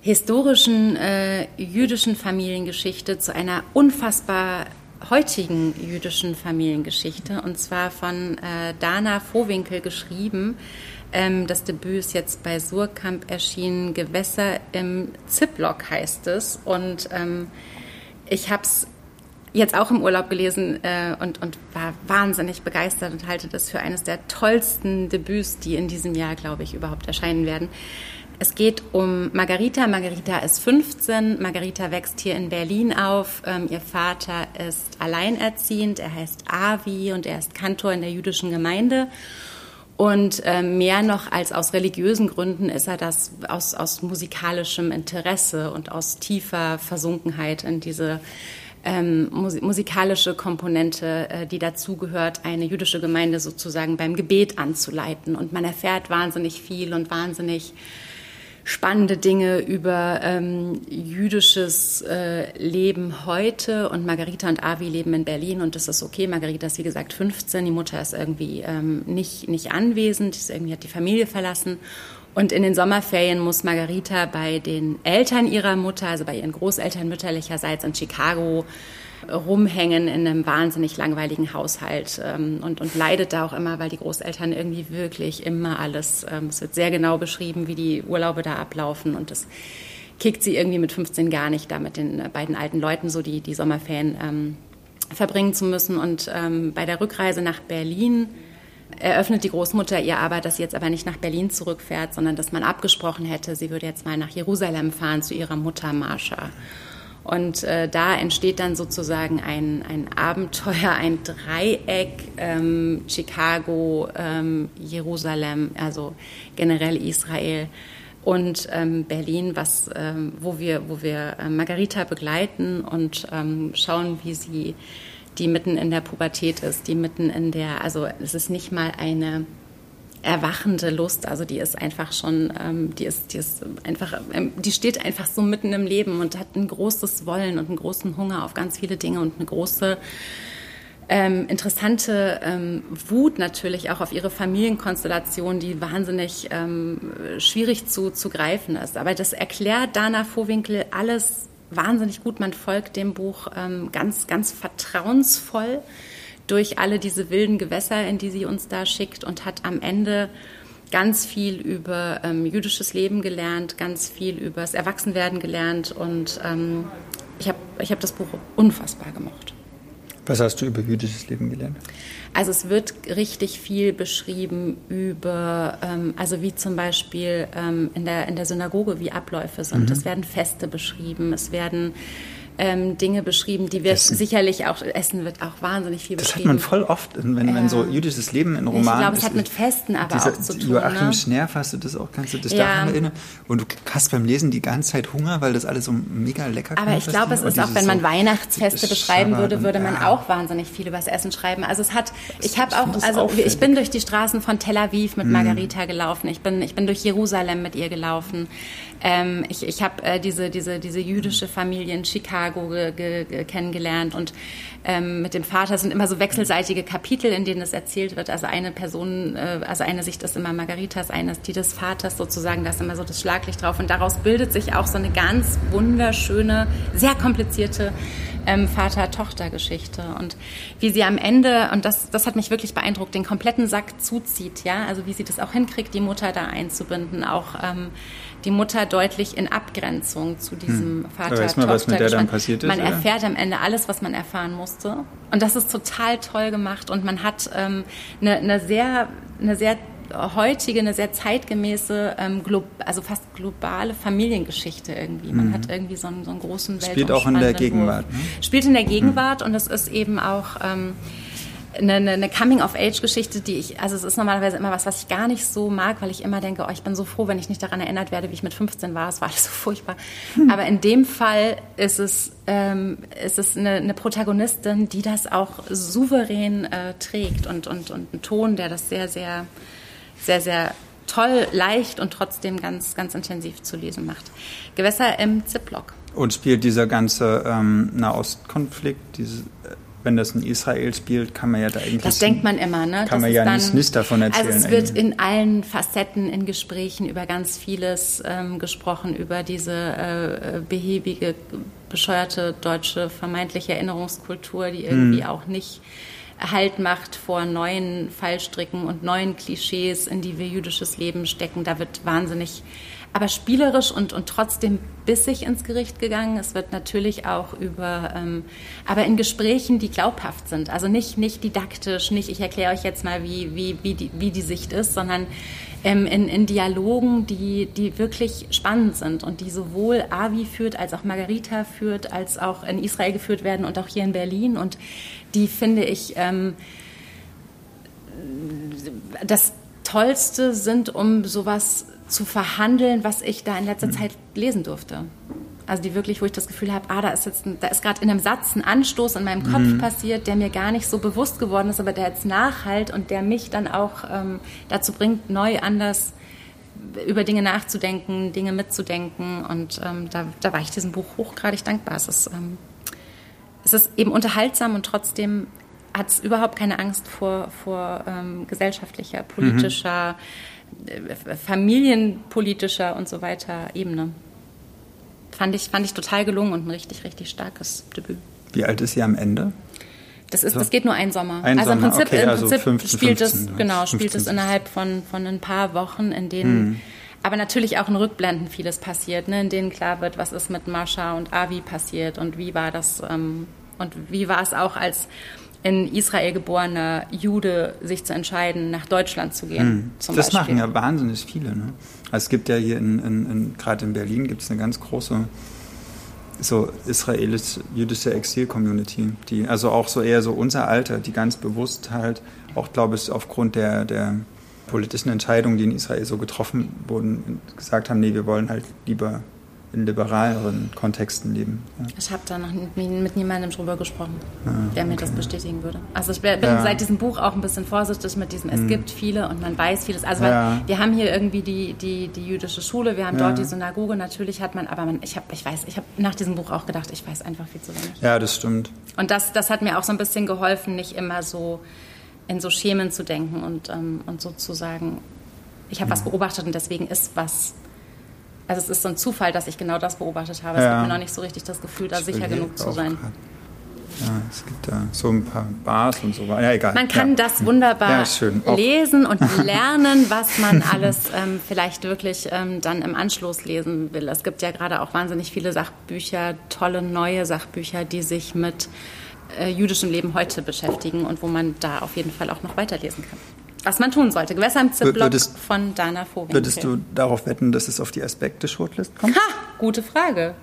historischen äh, jüdischen Familiengeschichte zu einer unfassbar heutigen jüdischen Familiengeschichte und zwar von äh, Dana Vohwinkel geschrieben. Ähm, das Debüt ist jetzt bei Surkamp erschienen. Gewässer im Ziplock heißt es. Und ähm, ich habe es jetzt auch im Urlaub gelesen äh, und, und war wahnsinnig begeistert und halte das für eines der tollsten Debüts, die in diesem Jahr, glaube ich, überhaupt erscheinen werden. Es geht um Margarita. Margarita ist 15. Margarita wächst hier in Berlin auf. Ähm, ihr Vater ist alleinerziehend. Er heißt Avi und er ist Kantor in der jüdischen Gemeinde. Und äh, mehr noch als aus religiösen Gründen ist er das aus, aus musikalischem Interesse und aus tiefer Versunkenheit in diese ähm, musikalische Komponente, äh, die dazugehört, eine jüdische Gemeinde sozusagen beim Gebet anzuleiten. Und man erfährt wahnsinnig viel und wahnsinnig spannende Dinge über ähm, jüdisches äh, Leben heute. Und Margarita und Avi leben in Berlin und das ist okay. Margarita ist wie gesagt 15, die Mutter ist irgendwie ähm, nicht, nicht anwesend, ist irgendwie hat die Familie verlassen. Und in den Sommerferien muss Margarita bei den Eltern ihrer Mutter, also bei ihren Großeltern mütterlicherseits in Chicago, rumhängen in einem wahnsinnig langweiligen Haushalt ähm, und, und leidet da auch immer, weil die Großeltern irgendwie wirklich immer alles, ähm, es wird sehr genau beschrieben, wie die Urlaube da ablaufen und das kickt sie irgendwie mit 15 gar nicht, da mit den äh, beiden alten Leuten so die, die Sommerferien ähm, verbringen zu müssen. Und ähm, bei der Rückreise nach Berlin eröffnet die Großmutter ihr aber, dass sie jetzt aber nicht nach Berlin zurückfährt, sondern dass man abgesprochen hätte, sie würde jetzt mal nach Jerusalem fahren zu ihrer Mutter Marsha. Und äh, da entsteht dann sozusagen ein, ein Abenteuer, ein Dreieck, ähm, Chicago, ähm, Jerusalem, also generell Israel und ähm, Berlin, was, ähm, wo wir, wo wir äh, Margarita begleiten und ähm, schauen, wie sie die mitten in der Pubertät ist, die mitten in der, also es ist nicht mal eine erwachende Lust, also die ist einfach schon, ähm, die ist, die ist einfach, ähm, die steht einfach so mitten im Leben und hat ein großes Wollen und einen großen Hunger auf ganz viele Dinge und eine große ähm, interessante ähm, Wut natürlich auch auf ihre Familienkonstellation, die wahnsinnig ähm, schwierig zu, zu greifen ist. Aber das erklärt Dana Vohwinkel alles wahnsinnig gut. Man folgt dem Buch ähm, ganz, ganz vertrauensvoll durch alle diese wilden Gewässer, in die sie uns da schickt und hat am Ende ganz viel über ähm, jüdisches Leben gelernt, ganz viel über das Erwachsenwerden gelernt und ähm, ich habe ich hab das Buch unfassbar gemocht. Was hast du über jüdisches Leben gelernt? Also es wird richtig viel beschrieben über, ähm, also wie zum Beispiel ähm, in, der, in der Synagoge, wie Abläufe sind. Mhm. Es werden Feste beschrieben, es werden ähm, Dinge beschrieben, die wir Essen. sicherlich auch, Essen wird auch wahnsinnig viel das beschrieben. Das hat man voll oft, wenn, wenn so jüdisches Leben in Romanen Ich glaube, es hat mit Festen aber dieser, auch zu tun. Joachim ne? Schnerf hast du das auch, kannst du dich ja. daran erinnern? Und du hast beim Lesen die ganze Zeit Hunger, weil das alles so mega lecker Aber ich glaube, es ist auch, wenn man so Weihnachtsfeste beschreiben würde, würde man ja. auch wahnsinnig viel über das Essen schreiben. Also es hat, ich habe auch, also auffällig. ich bin durch die Straßen von Tel Aviv mit hm. Margarita gelaufen, ich bin, ich bin durch Jerusalem mit ihr gelaufen. Ähm, ich ich habe äh, diese, diese, diese jüdische Familie in Chicago ge, ge, kennengelernt und ähm, mit dem Vater sind immer so wechselseitige Kapitel, in denen es erzählt wird. Also eine Person, äh, also eine Sicht ist immer Margaritas, eine ist die des Vaters sozusagen, da ist immer so das Schlaglicht drauf und daraus bildet sich auch so eine ganz wunderschöne, sehr komplizierte ähm, Vater-Tochter-Geschichte. Und wie sie am Ende, und das, das hat mich wirklich beeindruckt, den kompletten Sack zuzieht, ja, also wie sie das auch hinkriegt, die Mutter da einzubinden, auch ähm, die Mutter deutlich in Abgrenzung zu diesem hm. Vater. Weiß man, was mit der dann passiert ist? Man oder? erfährt am Ende alles, was man erfahren musste. Und das ist total toll gemacht. Und man hat ähm, eine, eine sehr, eine sehr heutige, eine sehr zeitgemäße, ähm, also fast globale Familiengeschichte irgendwie. Man mhm. hat irgendwie so einen, so einen großen Welt Spielt auch in der Gegenwart. Ne? Spielt in der Gegenwart mhm. und es ist eben auch ähm, eine, eine Coming-of-Age-Geschichte, die ich, also es ist normalerweise immer was, was ich gar nicht so mag, weil ich immer denke, oh, ich bin so froh, wenn ich nicht daran erinnert werde, wie ich mit 15 war. Es war alles so furchtbar. Hm. Aber in dem Fall ist es, ähm, ist es eine, eine Protagonistin, die das auch souverän äh, trägt und, und, und ein Ton, der das sehr, sehr sehr, sehr toll, leicht und trotzdem ganz, ganz intensiv zu lesen macht. Gewässer im Ziplock. Und spielt dieser ganze ähm, Nahostkonflikt, diese, äh, wenn das in Israel spielt, kann man ja da eigentlich. Das denkt man immer, ne? Kann das man ja dann, nichts davon erzählen. Also es wird in allen Facetten in Gesprächen über ganz vieles ähm, gesprochen, über diese äh, äh behäbige, bescheuerte deutsche vermeintliche Erinnerungskultur, die irgendwie hm. auch nicht Halt macht vor neuen Fallstricken und neuen Klischees, in die wir jüdisches Leben stecken. Da wird wahnsinnig, aber spielerisch und, und trotzdem bissig ins Gericht gegangen. Es wird natürlich auch über, ähm, aber in Gesprächen, die glaubhaft sind. Also nicht, nicht didaktisch, nicht ich erkläre euch jetzt mal, wie, wie, wie, die, wie die Sicht ist, sondern ähm, in, in Dialogen, die, die wirklich spannend sind und die sowohl Avi führt, als auch Margarita führt, als auch in Israel geführt werden und auch hier in Berlin. Und die finde ich ähm, das Tollste sind, um sowas zu verhandeln, was ich da in letzter mhm. Zeit lesen durfte. Also die wirklich, wo ich das Gefühl habe, ah, da ist jetzt, ein, da ist gerade in einem Satz ein Anstoß in meinem Kopf mhm. passiert, der mir gar nicht so bewusst geworden ist, aber der jetzt nachhalt und der mich dann auch ähm, dazu bringt, neu anders über Dinge nachzudenken, Dinge mitzudenken. Und ähm, da, da war ich diesem Buch hochgradig dankbar. Es ist, ähm, es ist eben unterhaltsam und trotzdem hat es überhaupt keine Angst vor, vor ähm, gesellschaftlicher, politischer, mhm. Äh, familienpolitischer und so weiter Ebene. Fand ich, fand ich total gelungen und ein richtig, richtig starkes Debüt. Wie alt ist sie am Ende? Das, ist, so. das geht nur ein Sommer. Ein also im Prinzip, okay, im also Prinzip 15, spielt 15, es, genau, 15, spielt es innerhalb von, von ein paar Wochen, in denen hm. aber natürlich auch in Rückblenden vieles passiert, ne, in denen klar wird, was ist mit Mascha und Avi passiert und wie war das ähm, und wie war es auch als in Israel geborener Jude sich zu entscheiden, nach Deutschland zu gehen. Hm. das Beispiel. machen ja wahnsinnig viele. Ne? Also es gibt ja hier in, in, in gerade in Berlin gibt es eine ganz große so israelisch-jüdische Exil-Community, die also auch so eher so unser Alter, die ganz bewusst halt auch, glaube ich, aufgrund der, der politischen Entscheidungen, die in Israel so getroffen wurden, gesagt haben, nee, wir wollen halt lieber in liberaleren Kontexten leben. Ja. Ich habe da noch mit niemandem drüber gesprochen, ah, der mir okay. das bestätigen würde. Also ich bin ja. seit diesem Buch auch ein bisschen vorsichtig mit diesem, es mhm. gibt viele und man weiß vieles. Also ja. wir haben hier irgendwie die, die, die jüdische Schule, wir haben dort die Synagoge, natürlich hat man, aber man, ich habe, ich weiß, ich habe nach diesem Buch auch gedacht, ich weiß einfach viel zu wenig. Ja, das stimmt. Und das, das hat mir auch so ein bisschen geholfen, nicht immer so in so Schemen zu denken und, ähm, und sozusagen, ich habe was beobachtet und deswegen ist was also es ist so ein Zufall, dass ich genau das beobachtet habe. Es ja. gibt mir noch nicht so richtig das Gefühl, da sicher genug zu sein. Grad. Ja, es gibt da so ein paar Bars und so weiter. Ja, egal. Man kann ja. das wunderbar ja, lesen und lernen, was man alles ähm, vielleicht wirklich ähm, dann im Anschluss lesen will. Es gibt ja gerade auch wahnsinnig viele Sachbücher, tolle neue Sachbücher, die sich mit äh, jüdischem Leben heute beschäftigen und wo man da auf jeden Fall auch noch weiterlesen kann was man tun sollte. Gewässamtsblog von Dana Vogel. Würdest du darauf wetten, dass es auf die Aspekte-Shortlist kommt? Ha, gute Frage.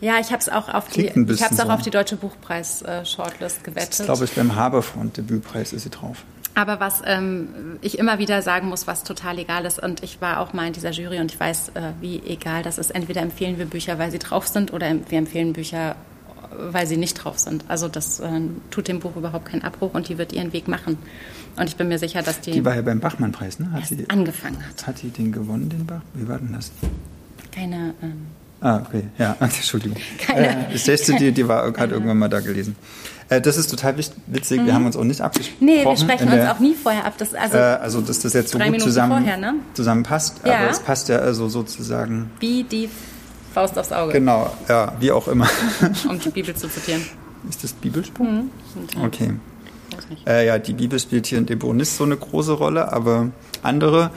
Ja, ich habe es auch auf die, ich hab's auch so. auf die Deutsche Buchpreis-Shortlist äh, gewettet. Ich glaube, ich beim Haberfront-Debütpreis ist sie drauf. Aber was ähm, ich immer wieder sagen muss, was total egal ist, und ich war auch mal in dieser Jury und ich weiß, äh, wie egal das ist. Entweder empfehlen wir Bücher, weil sie drauf sind, oder wir empfehlen Bücher, weil sie nicht drauf sind. Also das äh, tut dem Buch überhaupt keinen Abbruch und die wird ihren Weg machen. Und ich bin mir sicher, dass die. Die war ja beim Bachmann-Preis, ne? Hat sie angefangen hat. Hat sie den gewonnen, den Bach? Wie war denn das? Keine. Ähm, ah, okay, ja, Entschuldigung. Keine. Äh, ich die, die war, hat irgendwann mal da gelesen. Äh, das ist total witzig, mhm. wir haben uns auch nicht abgesprochen. Nee, wir sprechen uns auch nie vorher ab. Das, also, äh, also, dass das jetzt so gut zusammen, vorher, ne? zusammenpasst, ja. aber es passt ja also sozusagen. Wie die Faust aufs Auge. Genau, ja, wie auch immer. um die Bibel zu zitieren. Ist das Bibelsprung? Mhm. Okay. Äh, ja, die Bibel spielt hier in Debor nicht so eine große Rolle, aber andere.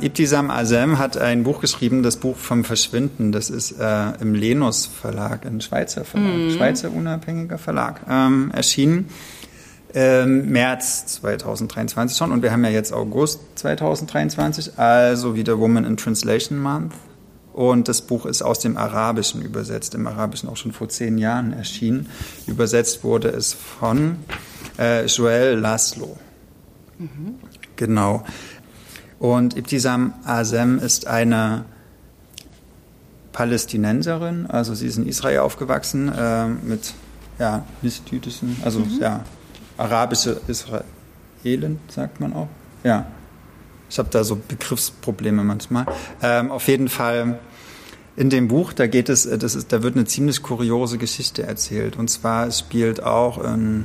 Ibtisam Azem hat ein Buch geschrieben, das Buch vom Verschwinden. Das ist äh, im Lenus Verlag, ein Schweizer Verlag, mhm. Schweizer unabhängiger Verlag, ähm, erschienen. Ähm, März 2023 schon und wir haben ja jetzt August 2023, also wieder Woman in Translation Month. Und das Buch ist aus dem Arabischen übersetzt, im Arabischen auch schon vor zehn Jahren erschienen. Übersetzt wurde es von äh, Joel Laszlo. Mhm. Genau. Und Ibtisam Azem ist eine Palästinenserin, also sie ist in Israel aufgewachsen äh, mit ja, nicht jüdischen, also mhm. ja, arabische Israelen, sagt man auch. Ja, ich habe da so Begriffsprobleme manchmal. Ähm, auf jeden Fall in dem Buch, da geht es, das ist, da wird eine ziemlich kuriose Geschichte erzählt. Und zwar spielt auch in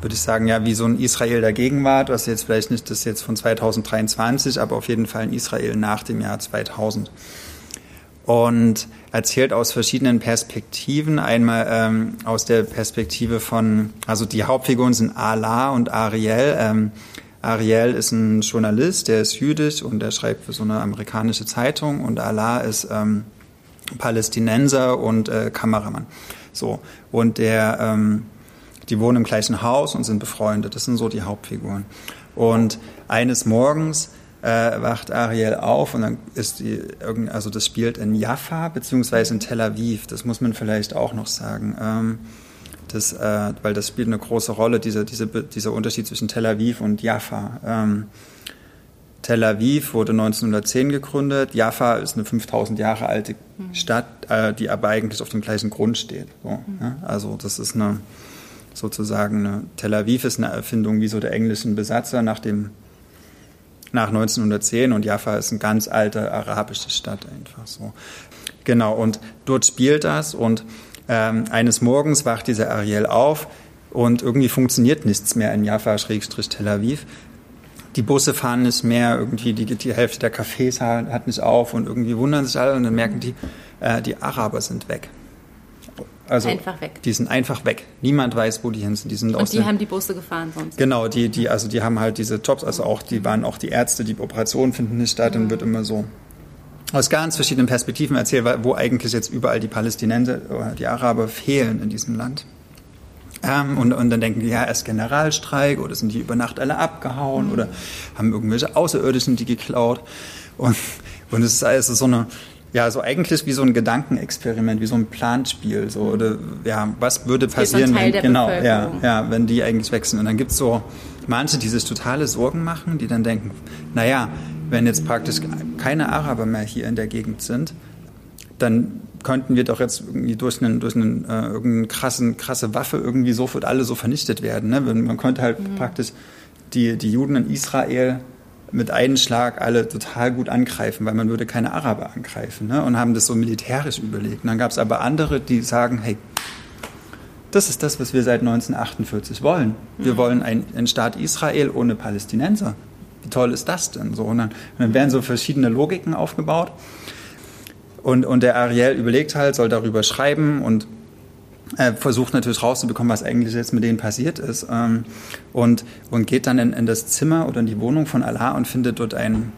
würde ich sagen, ja, wie so ein Israel der Gegenwart, was jetzt vielleicht nicht das jetzt von 2023, aber auf jeden Fall ein Israel nach dem Jahr 2000. Und erzählt aus verschiedenen Perspektiven. Einmal ähm, aus der Perspektive von, also die Hauptfiguren sind Allah und Ariel. Ähm, Ariel ist ein Journalist, der ist jüdisch und der schreibt für so eine amerikanische Zeitung und Allah ist ähm, Palästinenser und äh, Kameramann. So und der ähm, die wohnen im gleichen Haus und sind befreundet. Das sind so die Hauptfiguren. Und eines Morgens äh, wacht Ariel auf und dann ist die, also das spielt in Jaffa beziehungsweise in Tel Aviv. Das muss man vielleicht auch noch sagen. Ähm, das, äh, weil das spielt eine große Rolle, dieser, diese, dieser Unterschied zwischen Tel Aviv und Jaffa. Ähm, Tel Aviv wurde 1910 gegründet. Jaffa ist eine 5000 Jahre alte mhm. Stadt, äh, die aber eigentlich auf dem gleichen Grund steht. So, mhm. ja? Also das ist eine sozusagen eine, Tel Aviv ist eine Erfindung wie so der englischen Besatzer nach dem nach 1910 und Jaffa ist eine ganz alte arabische Stadt einfach so. Genau, und dort spielt das und ähm, eines Morgens wacht dieser Ariel auf und irgendwie funktioniert nichts mehr in Jaffa-Tel Aviv. Die Busse fahren nicht mehr, irgendwie die, die Hälfte der Cafés hat nicht auf und irgendwie wundern sich alle und dann merken die, äh, die Araber sind weg. Also einfach weg. Die sind einfach weg. Niemand weiß, wo die hin sind. Die sind Und die haben die Busse gefahren sonst. Genau, die, die, also die haben halt diese Jobs, also auch, die waren auch die Ärzte, die Operationen finden nicht statt, mhm. dann wird immer so aus ganz verschiedenen Perspektiven erzählt, wo eigentlich jetzt überall die Palästinenser oder die Araber fehlen in diesem Land. Ähm, und, und dann denken die, ja, erst Generalstreik oder sind die über Nacht alle abgehauen mhm. oder haben irgendwelche Außerirdischen die geklaut. Und, und es ist also so eine, ja, so eigentlich wie so ein Gedankenexperiment, wie so ein Planspiel. So, oder ja, was würde passieren, wenn, genau, ja, ja, wenn die eigentlich wechseln. Und dann gibt es so manche, die sich totale Sorgen machen, die dann denken, naja, wenn jetzt praktisch keine Araber mehr hier in der Gegend sind, dann könnten wir doch jetzt irgendwie durch einen, durch einen äh, irgendeine krassen, krasse Waffe irgendwie sofort alle so vernichtet werden. Ne? Man könnte halt mhm. praktisch die, die Juden in Israel mit einem Schlag alle total gut angreifen, weil man würde keine Araber angreifen ne? und haben das so militärisch überlegt. Und dann gab es aber andere, die sagen, hey, das ist das, was wir seit 1948 wollen. Wir mhm. wollen einen Staat Israel ohne Palästinenser. Wie toll ist das denn? So, und dann, dann werden so verschiedene Logiken aufgebaut. Und, und der Ariel überlegt halt, soll darüber schreiben und äh, versucht natürlich rauszubekommen, was eigentlich jetzt mit denen passiert ist. Ähm, und, und geht dann in, in das Zimmer oder in die Wohnung von Allah und findet dort ein,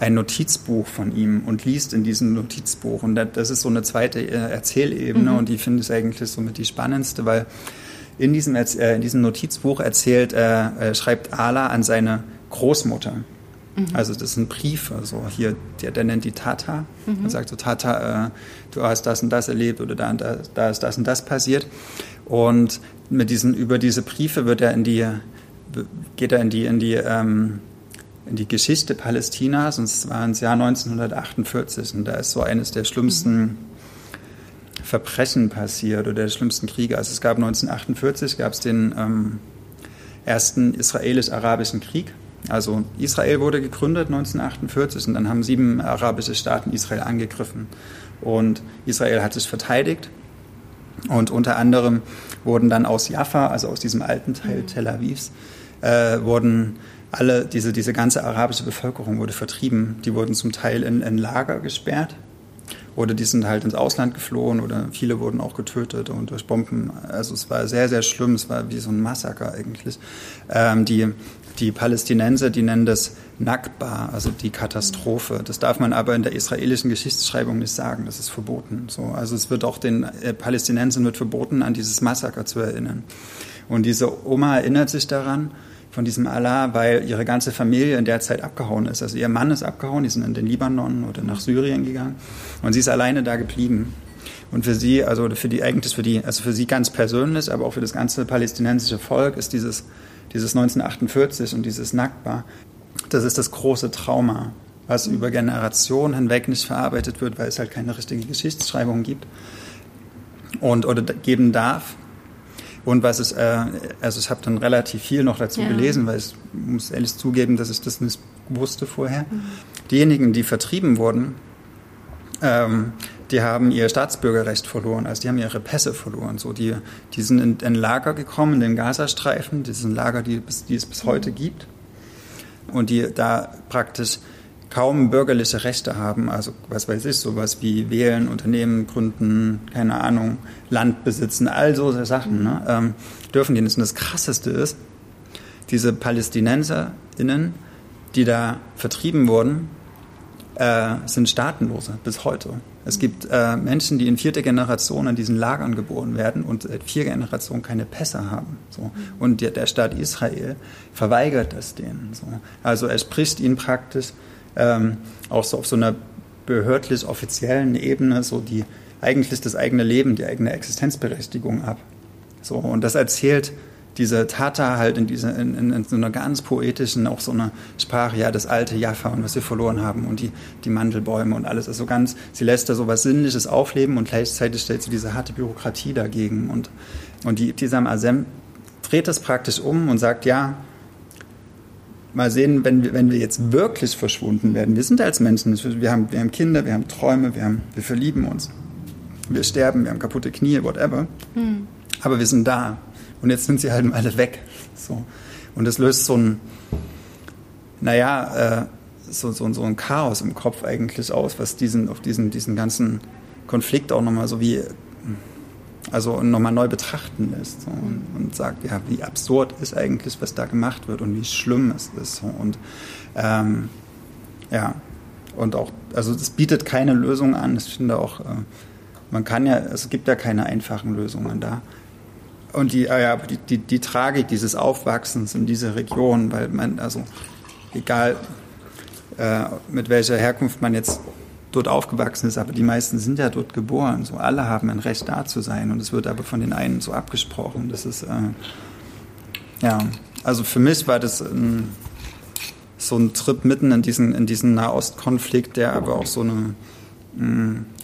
ein Notizbuch von ihm und liest in diesem Notizbuch. Und das ist so eine zweite äh, Erzählebene mhm. und die finde ich eigentlich somit die spannendste, weil in diesem, äh, in diesem Notizbuch erzählt, äh, schreibt Allah an seine Großmutter. Mhm. Also das sind Briefe, so hier, der, der nennt die Tata mhm. und sagt so, Tata, äh, du hast das und das erlebt oder da, da, da ist das und das passiert. Und mit diesen, über diese Briefe wird er in die, geht er in die, in die, ähm, in die Geschichte Palästinas und es war ins Jahr 1948 und da ist so eines der schlimmsten. Verbrechen passiert oder der schlimmsten Kriege. Also es gab 1948 gab es den ähm, ersten israelisch-arabischen Krieg also Israel wurde gegründet 1948 und dann haben sieben arabische Staaten Israel angegriffen. Und Israel hat sich verteidigt. Und unter anderem wurden dann aus Jaffa, also aus diesem alten Teil mhm. Tel Avivs, äh, wurden alle, diese, diese ganze arabische Bevölkerung wurde vertrieben. Die wurden zum Teil in, in Lager gesperrt oder die sind halt ins Ausland geflohen oder viele wurden auch getötet und durch Bomben. Also es war sehr, sehr schlimm. Es war wie so ein Massaker eigentlich. Ähm, die, die Palästinenser, die nennen das Nakba, also die Katastrophe. Das darf man aber in der israelischen Geschichtsschreibung nicht sagen. Das ist verboten. So, also es wird auch den äh, Palästinensern wird verboten, an dieses Massaker zu erinnern. Und diese Oma erinnert sich daran von diesem Allah, weil ihre ganze Familie in der Zeit abgehauen ist. Also ihr Mann ist abgehauen, die sind in den Libanon oder nach Syrien gegangen und sie ist alleine da geblieben. Und für sie, also für die eigentlich für die, also für sie ganz persönlich, aber auch für das ganze palästinensische Volk ist dieses, dieses 1948 und dieses Nakba, das ist das große Trauma, was über Generationen hinweg nicht verarbeitet wird, weil es halt keine richtige Geschichtsschreibung gibt und oder geben darf. Und was ist, äh, also ich habe dann relativ viel noch dazu ja. gelesen, weil ich muss ehrlich zugeben, dass ich das nicht wusste vorher. Mhm. Diejenigen, die vertrieben wurden, ähm, die haben ihr Staatsbürgerrecht verloren, also die haben ihre Pässe verloren. So, die, die sind in ein Lager gekommen, in den Gazastreifen, das ein Lager, die, die es bis heute gibt. Und die da praktisch kaum bürgerliche Rechte haben, also was weiß ich, sowas wie wählen, Unternehmen gründen, keine Ahnung, Land besitzen, all so Sachen, ne, ähm, dürfen die nicht. Und das Krasseste ist, diese PalästinenserInnen, die da vertrieben wurden, äh, sind Staatenlose bis heute. Es gibt äh, Menschen, die in vierter Generation in diesen Lagern geboren werden und seit vier Generationen keine Pässe haben. So. Und der, der Staat Israel verweigert das denen. So. Also er spricht ihnen praktisch ähm, auch so auf so einer behördlich offiziellen Ebene so die eigentlich das eigene Leben, die eigene Existenzberechtigung ab. So, und das erzählt diese Tata halt in, dieser, in, in, in, so einer ganz poetischen, auch so einer Sprache, ja, das alte Jaffa und was wir verloren haben und die, die Mandelbäume und alles. Also ganz, sie lässt da so was Sinnliches aufleben und gleichzeitig stellt sie diese harte Bürokratie dagegen. Und, und die, Tisam Azem dreht das praktisch um und sagt, ja, mal sehen, wenn wir, wenn wir jetzt wirklich verschwunden werden. Wir sind als Menschen, wir haben, wir haben Kinder, wir haben Träume, wir, haben, wir verlieben uns. Wir sterben, wir haben kaputte Knie, whatever. Hm. Aber wir sind da. Und jetzt sind sie halt alle weg. So. Und das löst so ein, naja, äh, so, so, so ein Chaos im Kopf eigentlich aus, was diesen, auf diesen, diesen ganzen Konflikt auch nochmal so wie also nochmal neu betrachten lässt so, und, und, sagt, ja, wie absurd ist eigentlich, was da gemacht wird und wie schlimm es ist. So, und ähm, ja, und auch, also es bietet keine Lösung an. Ich finde auch, äh, man kann ja, es gibt ja keine einfachen Lösungen da. Und die, äh, ja, die, die, die Tragik dieses Aufwachsens in dieser Region, weil man, also egal äh, mit welcher Herkunft man jetzt dort aufgewachsen ist, aber die meisten sind ja dort geboren. So alle haben ein Recht da zu sein und es wird aber von den einen so abgesprochen. Das ist äh, ja, also für mich war das ein, so ein Trip mitten in diesen in diesen Nahostkonflikt, der aber auch so eine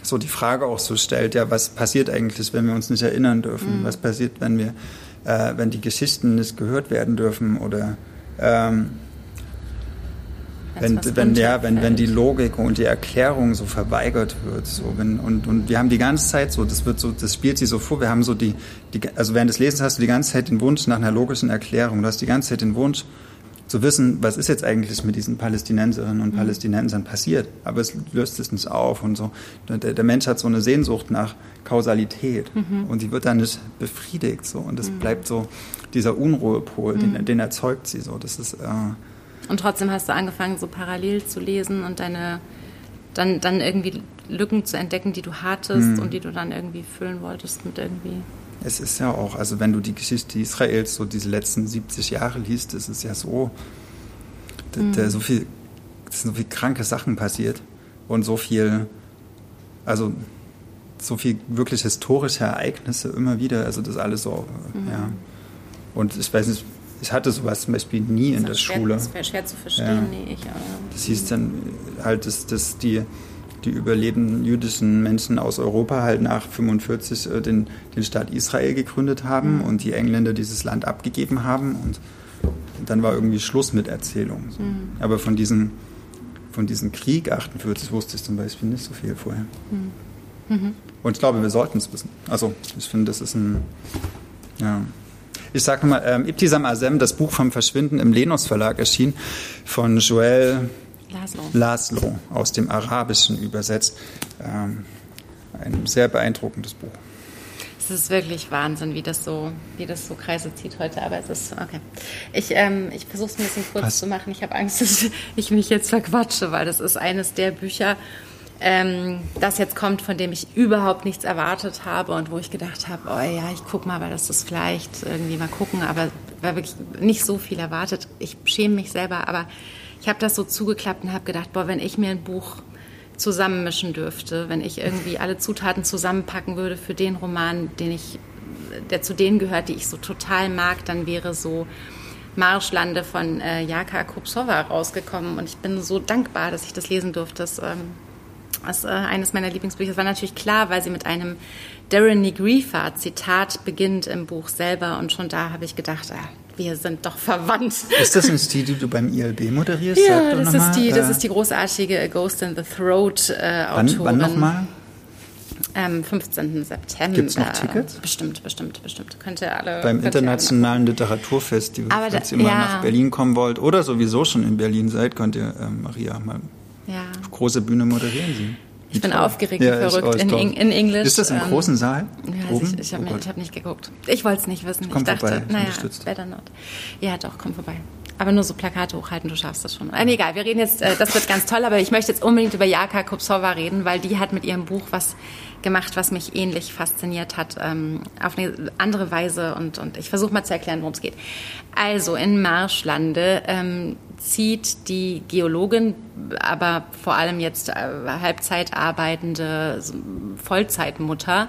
so die Frage auch so stellt, ja, was passiert eigentlich, wenn wir uns nicht erinnern dürfen? Mhm. Was passiert, wenn wir, äh, wenn die Geschichten nicht gehört werden dürfen oder ähm, wenn, wenn, ja, wenn, wenn die Logik und die Erklärung so verweigert wird. So, wenn, und, und wir haben die ganze Zeit so, das wird so, das spielt sich so vor, wir haben so die, die, also während des Lesens hast du die ganze Zeit den Wunsch nach einer logischen Erklärung. Du hast die ganze Zeit den Wunsch zu wissen, was ist jetzt eigentlich mit diesen Palästinenserinnen und mhm. Palästinensern passiert. Aber es löst es nicht auf und so. Der, der Mensch hat so eine Sehnsucht nach Kausalität mhm. und die wird dann nicht befriedigt. So. Und es mhm. bleibt so dieser Unruhepol, den, mhm. den erzeugt sie so. Das ist, äh, und trotzdem hast du angefangen, so parallel zu lesen und deine dann, dann irgendwie Lücken zu entdecken, die du hattest mhm. und die du dann irgendwie füllen wolltest mit irgendwie. Es ist ja auch, also wenn du die Geschichte Israels so diese letzten 70 Jahre liest, ist es ja so, mhm. da, so viel, so viel kranke Sachen passiert und so viel, also so viel wirklich historische Ereignisse immer wieder, also das alles so, mhm. ja. Und ich weiß nicht, ich hatte sowas zum Beispiel nie in der schwer, Schule. Das wäre schwer zu verstehen, ja. nee, ich auch. Das hieß dann halt, dass, dass die, die überlebenden jüdischen Menschen aus Europa halt nach 45 äh, den, den Staat Israel gegründet haben mhm. und die Engländer dieses Land abgegeben haben und dann war irgendwie Schluss mit Erzählung. Mhm. Aber von diesem, von diesem Krieg 48 wusste ich zum Beispiel nicht so viel vorher. Mhm. mhm. Und ich glaube, wir sollten es wissen. Also ich finde, das ist ein, ja, ich sage mal, ähm, Ibtisam Azem, das Buch vom Verschwinden im Lenos Verlag erschien, von Joel Laszlo, Laszlo aus dem Arabischen übersetzt. Ähm, ein sehr beeindruckendes Buch. Es ist wirklich Wahnsinn, wie das so, wie das so Kreise zieht heute. Aber es ist okay. Ich, ähm, ich versuche es ein bisschen kurz Was? zu machen. Ich habe Angst, dass ich mich jetzt verquatsche, weil das ist eines der Bücher, ähm, das jetzt kommt, von dem ich überhaupt nichts erwartet habe und wo ich gedacht habe, oh ja, ich guck mal, weil das ist vielleicht irgendwie mal gucken, aber war wirklich nicht so viel erwartet. Ich schäme mich selber, aber ich habe das so zugeklappt und habe gedacht, boah, wenn ich mir ein Buch zusammenmischen dürfte, wenn ich irgendwie alle Zutaten zusammenpacken würde für den Roman, den ich, der zu denen gehört, die ich so total mag, dann wäre so Marschlande von äh, Jaka Kupsova rausgekommen und ich bin so dankbar, dass ich das lesen durfte. Das ähm, ist äh, eines meiner Lieblingsbücher. Das war natürlich klar, weil sie mit einem Darren Negrifa Zitat beginnt im Buch selber. Und schon da habe ich gedacht, ah, wir sind doch verwandt. Ist das ein Stil, die du beim ILB moderierst? Ja, das ist, die, das ist die großartige Ghost in the Throat äh, Autorin. Wann, wann nochmal? Am 15. September. Gibt es noch Tickets? Bestimmt, bestimmt, bestimmt. Könnt ihr alle. Beim Internationalen Literaturfestival, Aber falls da, ihr mal ja. nach Berlin kommen wollt oder sowieso schon in Berlin seid, könnt ihr äh, Maria mal ja. Auf große Bühne moderieren Sie. Ich bin aufgeregt ja, verrückt in, in Englisch. Ist das im ähm, großen Saal? Ja, Oben? ich, ich habe oh hab nicht geguckt. Ich wollte es nicht wissen. Komm ich dachte, vorbei, naja, better not. Ja, doch, komm vorbei. Aber nur so Plakate hochhalten, du schaffst das schon. Äh, nee, egal, wir reden jetzt, äh, das wird ganz toll, aber ich möchte jetzt unbedingt über Jaka Kupsova reden, weil die hat mit ihrem Buch was gemacht, was mich ähnlich fasziniert hat, ähm, auf eine andere Weise. Und, und ich versuche mal zu erklären, worum es geht. Also in Marschlande ähm, zieht die Geologin, aber vor allem jetzt äh, Halbzeit arbeitende Vollzeitmutter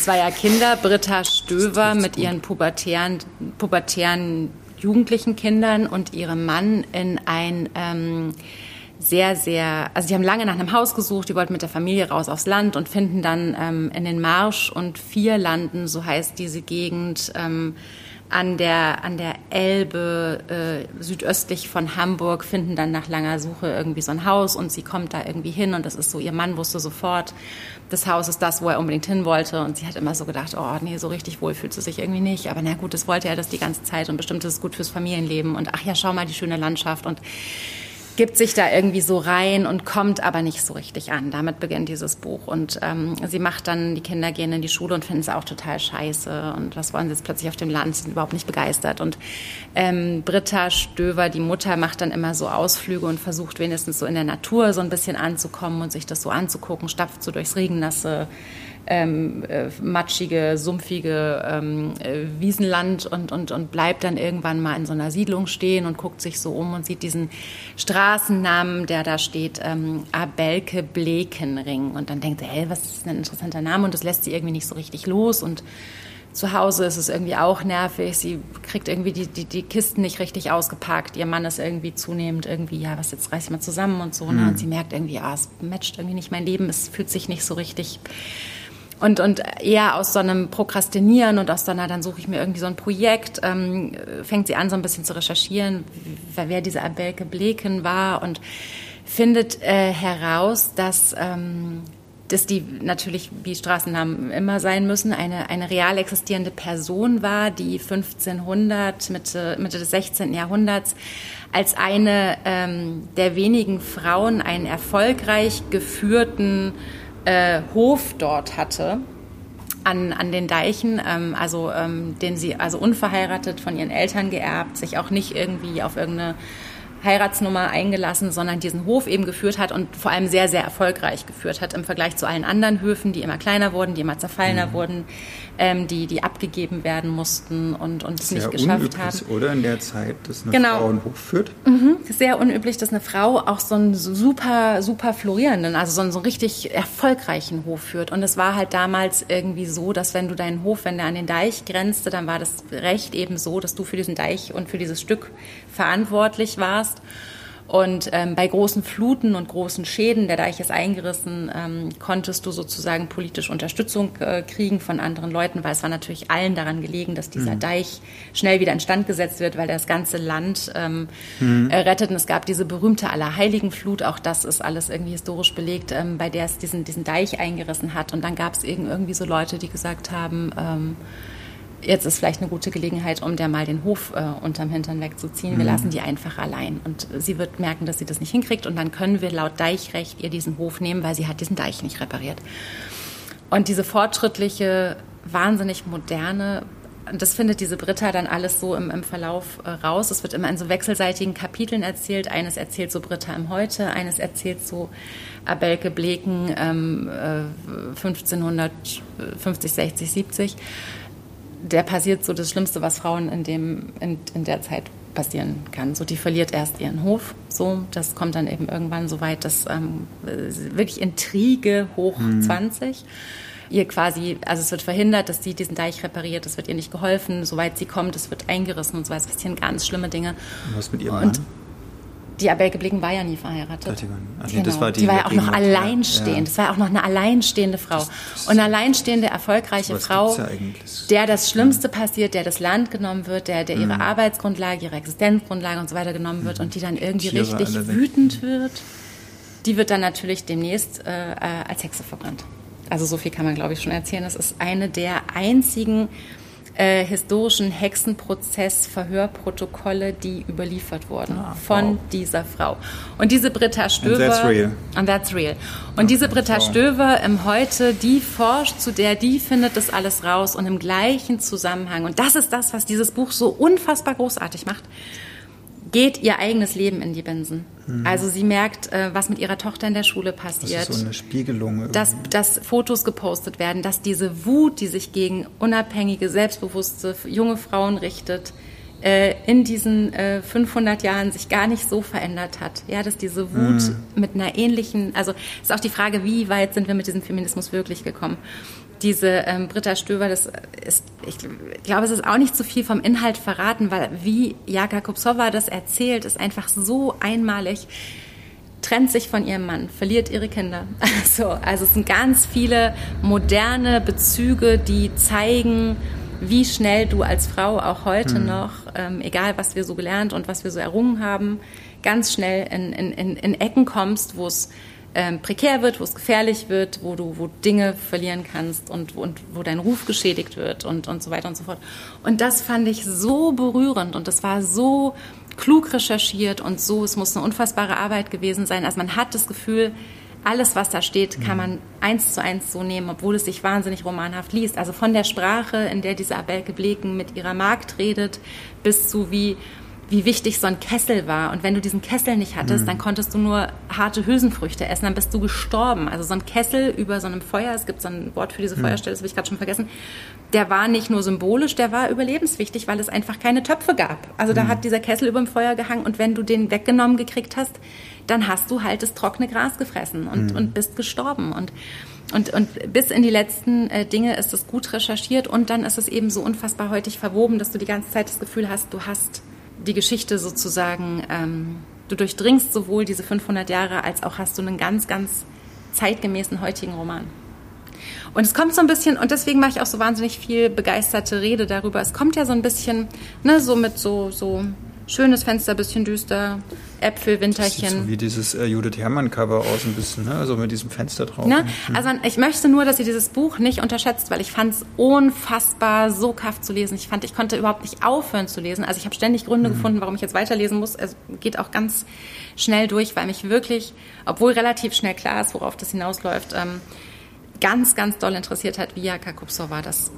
zweier Kinder, Britta Stöver mit ihren pubertären, pubertären jugendlichen Kindern und ihrem Mann in ein ähm, sehr, sehr, also die haben lange nach einem Haus gesucht, die wollten mit der Familie raus aufs Land und finden dann ähm, in den Marsch und vier landen, so heißt diese Gegend, ähm, an der, an der Elbe äh, südöstlich von Hamburg, finden dann nach langer Suche irgendwie so ein Haus und sie kommt da irgendwie hin und das ist so, ihr Mann wusste sofort, das Haus ist das, wo er unbedingt hin wollte und sie hat immer so gedacht, oh nee, so richtig wohl fühlt sie sich irgendwie nicht, aber na gut, das wollte er das die ganze Zeit und bestimmt ist es gut fürs Familienleben und ach ja, schau mal die schöne Landschaft und gibt sich da irgendwie so rein und kommt aber nicht so richtig an. Damit beginnt dieses Buch. Und ähm, sie macht dann, die Kinder gehen in die Schule und finden es auch total scheiße. Und was wollen sie jetzt plötzlich auf dem Land? Sie sind überhaupt nicht begeistert. Und ähm, Britta Stöver, die Mutter, macht dann immer so Ausflüge und versucht wenigstens so in der Natur so ein bisschen anzukommen und sich das so anzugucken, stapft so durchs Regennasse ähm, äh, matschige, sumpfige ähm, äh, Wiesenland und, und, und bleibt dann irgendwann mal in so einer Siedlung stehen und guckt sich so um und sieht diesen Straßennamen, der da steht, ähm, Abelke Blekenring. Und dann denkt er, hey, was ist denn ein interessanter Name? Und das lässt sie irgendwie nicht so richtig los und Zu Hause ist es irgendwie auch nervig. Sie kriegt irgendwie die, die, die Kisten nicht richtig ausgepackt. Ihr Mann ist irgendwie zunehmend irgendwie, ja, was jetzt reiß ich mal zusammen und so. Ne? Mhm. Und sie merkt irgendwie, ah, es matcht irgendwie nicht mein Leben. Es fühlt sich nicht so richtig und, und eher aus so einem Prokrastinieren und aus so einer, dann suche ich mir irgendwie so ein Projekt, ähm, fängt sie an, so ein bisschen zu recherchieren, wer diese Abelke Bleken war und findet äh, heraus, dass, ähm, dass die natürlich, wie Straßennamen immer sein müssen, eine, eine real existierende Person war, die 1500, Mitte, Mitte des 16. Jahrhunderts, als eine ähm, der wenigen Frauen einen erfolgreich geführten äh, Hof dort hatte an, an den Deichen, ähm, also ähm, den sie also unverheiratet von ihren Eltern geerbt, sich auch nicht irgendwie auf irgendeine Heiratsnummer eingelassen, sondern diesen Hof eben geführt hat und vor allem sehr, sehr erfolgreich geführt hat im Vergleich zu allen anderen Höfen, die immer kleiner wurden, die immer zerfallener mhm. wurden, ähm, die, die abgegeben werden mussten und, und es nicht geschafft haben. oder in der Zeit, dass eine genau. Frau einen Hof führt? Mhm. Sehr unüblich, dass eine Frau auch so einen super, super florierenden, also so einen so richtig erfolgreichen Hof führt. Und es war halt damals irgendwie so, dass wenn du deinen Hof, wenn der an den Deich grenzte, dann war das Recht eben so, dass du für diesen Deich und für dieses Stück verantwortlich warst. Und ähm, bei großen Fluten und großen Schäden, der Deich ist eingerissen, ähm, konntest du sozusagen politische Unterstützung äh, kriegen von anderen Leuten, weil es war natürlich allen daran gelegen, dass dieser mhm. Deich schnell wieder instand gesetzt wird, weil das ganze Land ähm, mhm. rettet. Und es gab diese berühmte Allerheiligenflut, auch das ist alles irgendwie historisch belegt, ähm, bei der es diesen, diesen Deich eingerissen hat. Und dann gab es irgendwie so Leute, die gesagt haben, ähm, jetzt ist vielleicht eine gute Gelegenheit, um der mal den Hof äh, unterm Hintern wegzuziehen. Wir mhm. lassen die einfach allein. Und sie wird merken, dass sie das nicht hinkriegt. Und dann können wir laut Deichrecht ihr diesen Hof nehmen, weil sie hat diesen Deich nicht repariert. Und diese fortschrittliche, wahnsinnig moderne, das findet diese Britta dann alles so im, im Verlauf äh, raus. Es wird immer in so wechselseitigen Kapiteln erzählt. Eines erzählt so Britta im Heute, eines erzählt so Abelke Bleken ähm, äh, 1550, 60, 70 der passiert so das Schlimmste, was Frauen in, dem, in, in der Zeit passieren kann. So, die verliert erst ihren Hof. So, das kommt dann eben irgendwann so weit, dass ähm, wirklich Intrige hoch mhm. 20 ihr quasi, also es wird verhindert, dass sie diesen Deich repariert, es wird ihr nicht geholfen, soweit sie kommt, es wird eingerissen und so weiter. Es passieren ganz schlimme Dinge. Und was mit ihrem Mann? Die Abelke Blicken war ja nie verheiratet. Also genau. das war die, die war ja auch noch alleinstehend. Ja. Das war auch noch eine alleinstehende Frau. Das, das und eine alleinstehende, erfolgreiche Frau, ja der das Schlimmste ja. passiert, der das Land genommen wird, der, der ihre mhm. Arbeitsgrundlage, ihre Existenzgrundlage und so weiter genommen wird mhm. und die dann irgendwie die richtig wütend wird. Die wird dann natürlich demnächst äh, äh, als Hexe verbrannt. Also so viel kann man, glaube ich, schon erzählen. Das ist eine der einzigen äh, historischen Hexenprozess-Verhörprotokolle, die überliefert wurden ah, von wow. dieser Frau. Und diese Britta Stöver. And that's real. And that's real. Und diese Britta wow. Stöver im Heute, die forscht zu der, die findet das alles raus und im gleichen Zusammenhang. Und das ist das, was dieses Buch so unfassbar großartig macht geht ihr eigenes Leben in die Binsen. Mhm. Also sie merkt, äh, was mit ihrer Tochter in der Schule passiert. Das ist so eine Spiegelung. Dass, dass Fotos gepostet werden, dass diese Wut, die sich gegen unabhängige, selbstbewusste junge Frauen richtet, äh, in diesen 500 äh, Jahren sich gar nicht so verändert hat. Ja, dass diese Wut mhm. mit einer ähnlichen, also ist auch die Frage, wie weit sind wir mit diesem Feminismus wirklich gekommen? Diese ähm, Britta Stöber, das ist, ich glaube, es ist auch nicht zu viel vom Inhalt verraten, weil wie Jaka Kupsova das erzählt, ist einfach so einmalig trennt sich von ihrem Mann, verliert ihre Kinder. Also, also es sind ganz viele moderne Bezüge, die zeigen, wie schnell du als Frau auch heute hm. noch, ähm, egal was wir so gelernt und was wir so errungen haben, ganz schnell in, in, in Ecken kommst, wo es ähm, prekär wird, wo es gefährlich wird, wo du wo Dinge verlieren kannst und, und wo dein Ruf geschädigt wird und, und so weiter und so fort. Und das fand ich so berührend und das war so klug recherchiert und so, es muss eine unfassbare Arbeit gewesen sein. Also man hat das Gefühl, alles, was da steht, kann man eins zu eins so nehmen, obwohl es sich wahnsinnig romanhaft liest. Also von der Sprache, in der diese Abelke Bleken mit ihrer Magd redet, bis zu wie wie wichtig so ein Kessel war. Und wenn du diesen Kessel nicht hattest, mhm. dann konntest du nur harte Hülsenfrüchte essen, dann bist du gestorben. Also so ein Kessel über so einem Feuer, es gibt so ein Wort für diese mhm. Feuerstelle, das habe ich gerade schon vergessen, der war nicht nur symbolisch, der war überlebenswichtig, weil es einfach keine Töpfe gab. Also da mhm. hat dieser Kessel über dem Feuer gehangen und wenn du den weggenommen gekriegt hast, dann hast du halt das trockene Gras gefressen und, mhm. und bist gestorben. Und Und, und bis in die letzten äh, Dinge ist es gut recherchiert und dann ist es eben so unfassbar heutig verwoben, dass du die ganze Zeit das Gefühl hast, du hast die Geschichte sozusagen, ähm, du durchdringst sowohl diese 500 Jahre als auch hast du einen ganz, ganz zeitgemäßen heutigen Roman. Und es kommt so ein bisschen, und deswegen mache ich auch so wahnsinnig viel begeisterte Rede darüber. Es kommt ja so ein bisschen, ne, so mit so, so schönes Fenster, bisschen düster, Äpfel, Winterchen. Das sieht so wie dieses äh, Judith Herrmann-Cover aus, ein bisschen, ne? also mit diesem Fenster drauf. Ne? Mhm. Also ich möchte nur, dass ihr dieses Buch nicht unterschätzt, weil ich fand es unfassbar so kaff zu lesen. Ich fand, ich konnte überhaupt nicht aufhören zu lesen. Also ich habe ständig Gründe mhm. gefunden, warum ich jetzt weiterlesen muss. Es geht auch ganz schnell durch, weil mich wirklich, obwohl relativ schnell klar ist, worauf das hinausläuft, ähm, ganz, ganz doll interessiert hat, wie Jaka Kupsova das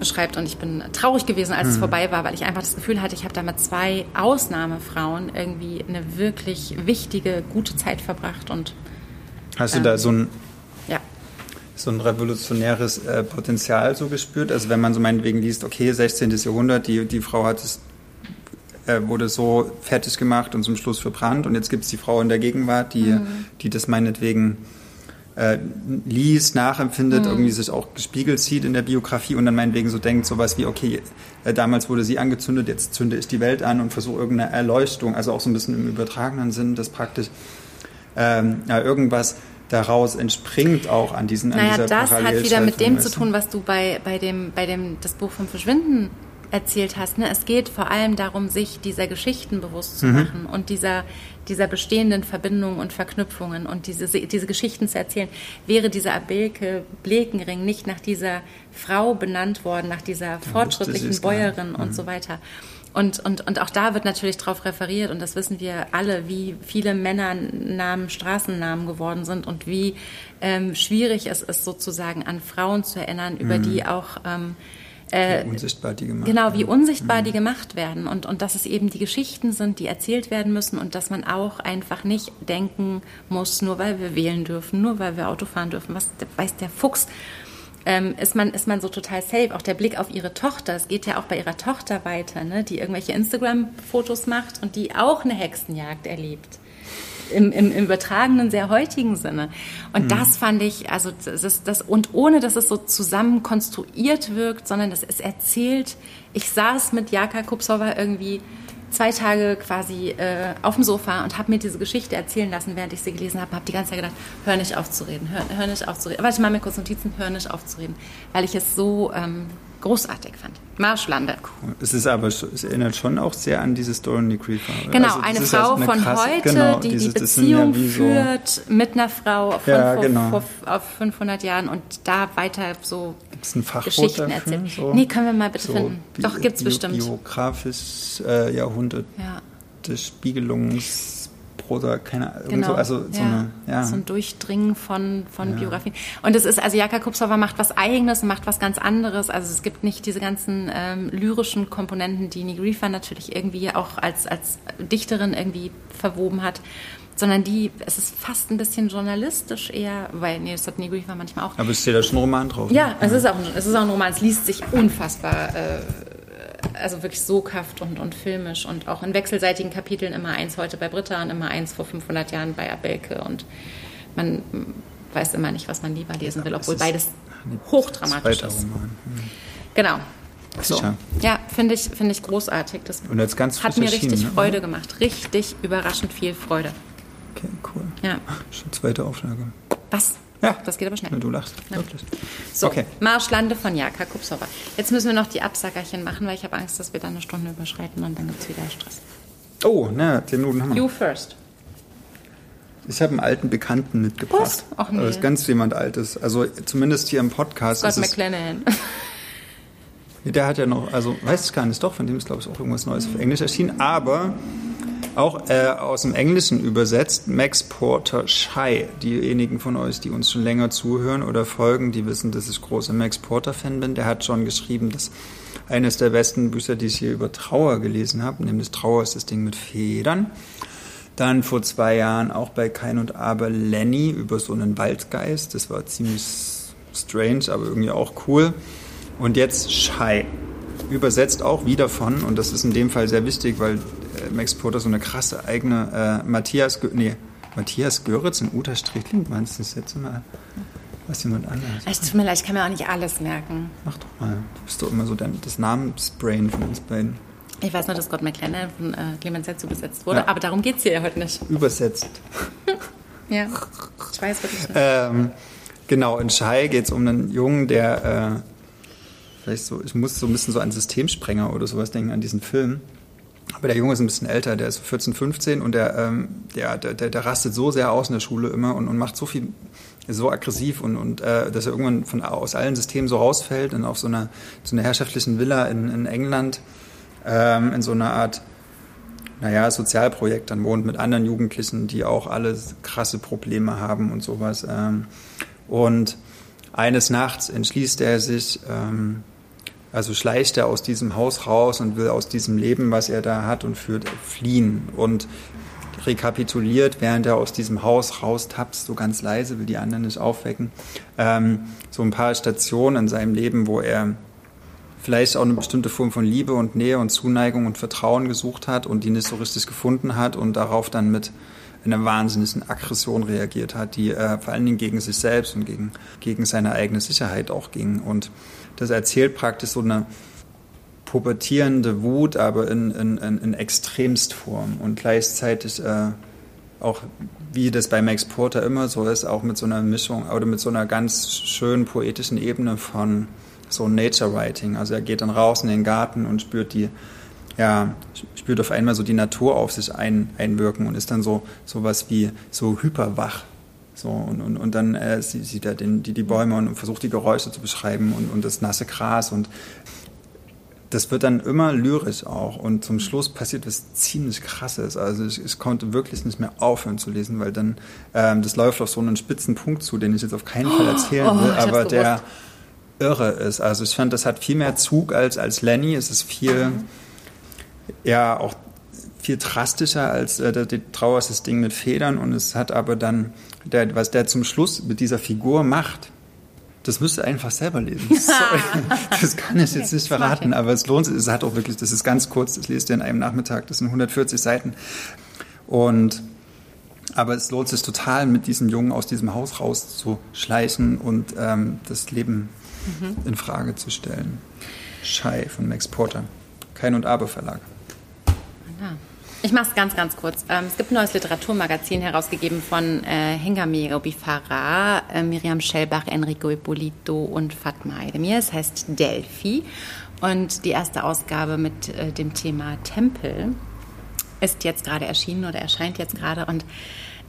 beschreibt. Und ich bin traurig gewesen, als mhm. es vorbei war, weil ich einfach das Gefühl hatte, ich habe da mit zwei Ausnahmefrauen irgendwie eine wirklich wichtige, gute Zeit verbracht. Und, Hast ähm, du da so ein, ja. so ein revolutionäres äh, Potenzial so gespürt? Also wenn man so meinetwegen liest, okay, 16. Jahrhundert, die, die Frau hat es äh, wurde so fertig gemacht und zum Schluss verbrannt und jetzt gibt es die Frau in der Gegenwart, die, mhm. die das meinetwegen äh, liest, nachempfindet, mhm. irgendwie sich auch gespiegelt sieht in der Biografie und dann meinetwegen so denkt, sowas wie, okay, äh, damals wurde sie angezündet, jetzt zünde ich die Welt an und versuche irgendeine Erleuchtung, also auch so ein bisschen im übertragenen Sinn, dass praktisch ähm, ja, irgendwas daraus entspringt auch an diesen naja, an das hat wieder mit dem zu tun, was du bei, bei dem, bei dem, das Buch vom Verschwinden erzählt hast. Ne? Es geht vor allem darum, sich dieser Geschichten bewusst zu mhm. machen und dieser, dieser bestehenden Verbindungen und Verknüpfungen und diese, diese Geschichten zu erzählen. Wäre dieser Abelke Blekenring nicht nach dieser Frau benannt worden, nach dieser fortschrittlichen Bäuerin und mhm. so weiter. Und, und, und auch da wird natürlich darauf referiert, und das wissen wir alle, wie viele Männernamen Straßennamen geworden sind und wie ähm, schwierig es ist, sozusagen an Frauen zu erinnern, über mhm. die auch ähm, äh, wie unsichtbar die gemacht Genau, wie unsichtbar mhm. die gemacht werden und, und dass es eben die Geschichten sind, die erzählt werden müssen und dass man auch einfach nicht denken muss, nur weil wir wählen dürfen, nur weil wir Auto fahren dürfen, was weiß der Fuchs. Ähm, ist, man, ist man so total safe. Auch der Blick auf ihre Tochter, es geht ja auch bei ihrer Tochter weiter, ne, die irgendwelche Instagram-Fotos macht und die auch eine Hexenjagd erlebt im, im, im übertragenen, sehr heutigen Sinne. Und mhm. das fand ich, also das, ist das, und ohne dass es so zusammen konstruiert wirkt, sondern dass es erzählt, ich saß mit Jaka Kupsova irgendwie zwei Tage quasi äh, auf dem Sofa und habe mir diese Geschichte erzählen lassen, während ich sie gelesen habe. Habe die ganze Zeit gedacht, hör nicht auf zu reden, hör, hör nicht auf zu reden. Warte, ich mache mir kurz Notizen, hör nicht auf zu reden, weil ich es so ähm, großartig fand. Marschlande. Cool. Es ist aber, es erinnert schon auch sehr an diese Story Nick Reefer. Genau, also, eine Frau eine von krasse, heute, genau, die dieses, die Beziehung ja führt so mit einer Frau von ja, vor, genau. vor, auf 500 Jahren und da weiter so gibt's ein Geschichten dafür. So, nee, können wir mal bitte so finden. Doch, gibt es bestimmt. Biografisches äh, Jahrhundert ja. des Spiegelungs Prosa, keine Ahnung, genau. so, also so, ja. eine, ja. so ein Durchdringen von, von ja. Biografien. Und es ist, also Jaka Kupsova macht was Eigenes, macht was ganz anderes. Also es gibt nicht diese ganzen ähm, lyrischen Komponenten, die Nigrifa natürlich irgendwie auch als, als Dichterin irgendwie verwoben hat sondern die, es ist fast ein bisschen journalistisch eher, weil, nee, das hat Nigrifa manchmal auch. Aber es steht da schon ein Roman drauf. Ja, ne? es, ist auch, es ist auch ein Roman, es liest sich unfassbar äh, also wirklich soghaft und, und filmisch und auch in wechselseitigen Kapiteln immer eins heute bei Britta und immer eins vor 500 Jahren bei Abelke und man weiß immer nicht, was man lieber lesen will, obwohl beides hochdramatisch ist. Roman. Mhm. Genau. So. Ja, finde ich, find ich großartig. Das und jetzt ganz hat mir richtig ne? Freude gemacht. Richtig überraschend viel Freude. Okay, cool. Ja. Schon zweite Auflage. Was? Ja. Das geht aber schnell. Du lachst. Ja. So, okay. Marschlande von Jaka Kupsova. Jetzt müssen wir noch die Absackerchen machen, weil ich habe Angst, dass wir dann eine Stunde überschreiten und dann gibt es wieder Stress. Oh, na, zehn Minuten haben wir. You first. Ich habe einen alten Bekannten mitgebracht. Was? Ach nee. Das ist ganz jemand Altes. Also zumindest hier im Podcast. Scott McLennan. Der hat ja noch, also weiß ich gar nicht, doch, von dem ist glaube ich auch irgendwas Neues auf Englisch erschienen, aber auch äh, aus dem Englischen übersetzt, Max Porter Shy. Diejenigen von euch, die uns schon länger zuhören oder folgen, die wissen, dass ich großer Max Porter-Fan bin. Der hat schon geschrieben, dass eines der besten Bücher, die ich hier über Trauer gelesen habe, nämlich Trauer ist das Ding mit Federn. Dann vor zwei Jahren auch bei Kein und Aber Lenny über so einen Waldgeist. Das war ziemlich strange, aber irgendwie auch cool. Und jetzt Shy. Übersetzt auch wieder von, und das ist in dem Fall sehr wichtig, weil Max Porter so eine krasse eigene äh, Matthias, nee, Matthias Göritz und Uta Strickling, meinst du das jetzt mal? Was jemand anders. Es tut mir leid, ich kann mir auch nicht alles merken. Mach doch mal. Du bist doch immer so dein, das Namensbrain von uns beiden. Ich weiß nur, dass Gott McLennan von äh, Clemens Setz übersetzt wurde, ja. aber darum geht es hier ja heute nicht. Übersetzt. ja, ich weiß wirklich nicht. Ähm, genau, in Schei geht es um einen Jungen, der äh, vielleicht so, ich muss so ein bisschen so an Systemsprenger oder sowas denken, an diesen Film. Aber der Junge ist ein bisschen älter, der ist 14, 15 und der, ähm, der, der, der, rastet so sehr aus in der Schule immer und, und macht so viel, so aggressiv und, und äh, dass er irgendwann von, aus allen Systemen so rausfällt und auf so einer, so einer herrschaftlichen Villa in, in England ähm, in so einer Art, naja, Sozialprojekt dann wohnt mit anderen Jugendlichen, die auch alle krasse Probleme haben und sowas. Ähm, und eines Nachts entschließt er sich, ähm, also schleicht er aus diesem Haus raus und will aus diesem Leben, was er da hat und führt, fliehen und rekapituliert, während er aus diesem Haus raustapst, so ganz leise, will die anderen nicht aufwecken, ähm, so ein paar Stationen in seinem Leben, wo er vielleicht auch eine bestimmte Form von Liebe und Nähe und Zuneigung und Vertrauen gesucht hat und die nicht so richtig gefunden hat und darauf dann mit einer wahnsinnigen Aggression reagiert hat, die äh, vor allen Dingen gegen sich selbst und gegen, gegen seine eigene Sicherheit auch ging. Und das erzählt praktisch so eine pubertierende Wut, aber in, in, in, Extremstform und gleichzeitig äh, auch, wie das bei Max Porter immer so ist, auch mit so einer Mischung oder mit so einer ganz schönen poetischen Ebene von so Nature Writing. Also er geht dann raus in den Garten und spürt die, ja, spürt auf einmal so die Natur auf sich ein, einwirken und ist dann so sowas wie so hyperwach. So, und, und, und dann äh, sieht er den, die, die Bäume und versucht die Geräusche zu beschreiben und, und das nasse Gras und das wird dann immer lyrisch auch und zum Schluss passiert was ziemlich krasses. Also ich, ich konnte wirklich nicht mehr aufhören zu lesen, weil dann ähm, das läuft auf so einen spitzen Punkt zu, den ich jetzt auf keinen Fall erzählen oh, will, aber der irre ist. Also ich fand, das hat viel mehr Zug als, als Lenny. Es ist viel, ja, auch viel drastischer als äh, die Trauer ist das Ding mit Federn und es hat aber dann, der, was der zum Schluss mit dieser Figur macht, das müsst ihr einfach selber lesen. Sorry, das kann ich jetzt nicht verraten, aber es lohnt sich. Es hat auch wirklich, das ist ganz kurz, das lest ihr in einem Nachmittag, das sind 140 Seiten. Und aber es lohnt sich total, mit diesem Jungen aus diesem Haus rauszuschleichen und ähm, das Leben mhm. in Frage zu stellen. Schei von Max Porter. Kein und Aber Verlag. Ich mache es ganz, ganz kurz. Ähm, es gibt ein neues Literaturmagazin herausgegeben von äh, Hengame Obifara, äh, Miriam Schellbach, Enrico Ippolito und Fatma Aydemir. Es heißt Delphi. Und die erste Ausgabe mit äh, dem Thema Tempel ist jetzt gerade erschienen oder erscheint jetzt gerade. Und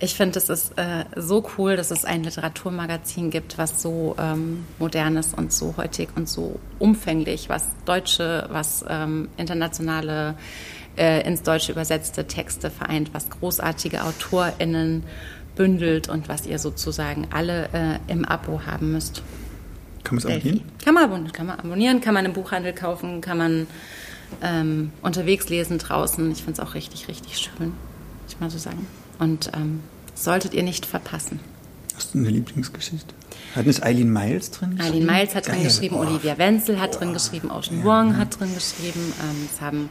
ich finde, es ist äh, so cool, dass es ein Literaturmagazin gibt, was so ähm, modern ist und so heutig und so umfänglich, was deutsche, was ähm, internationale, äh, ins Deutsche übersetzte Texte vereint, was großartige AutorInnen bündelt und was ihr sozusagen alle äh, im Abo haben müsst. Kann man es abonnieren? Kann man, kann man abonnieren, kann man im Buchhandel kaufen, kann man ähm, unterwegs lesen draußen. Ich finde es auch richtig, richtig schön, ich mal so sagen. Und ähm, solltet ihr nicht verpassen. Hast du eine Lieblingsgeschichte? Hat nicht Eileen Miles drin geschrieben? Eileen Miles hat Geil. drin geschrieben, oh. Olivia Wenzel hat oh. drin geschrieben, Ocean ja. Wong hat drin geschrieben, ähm, es haben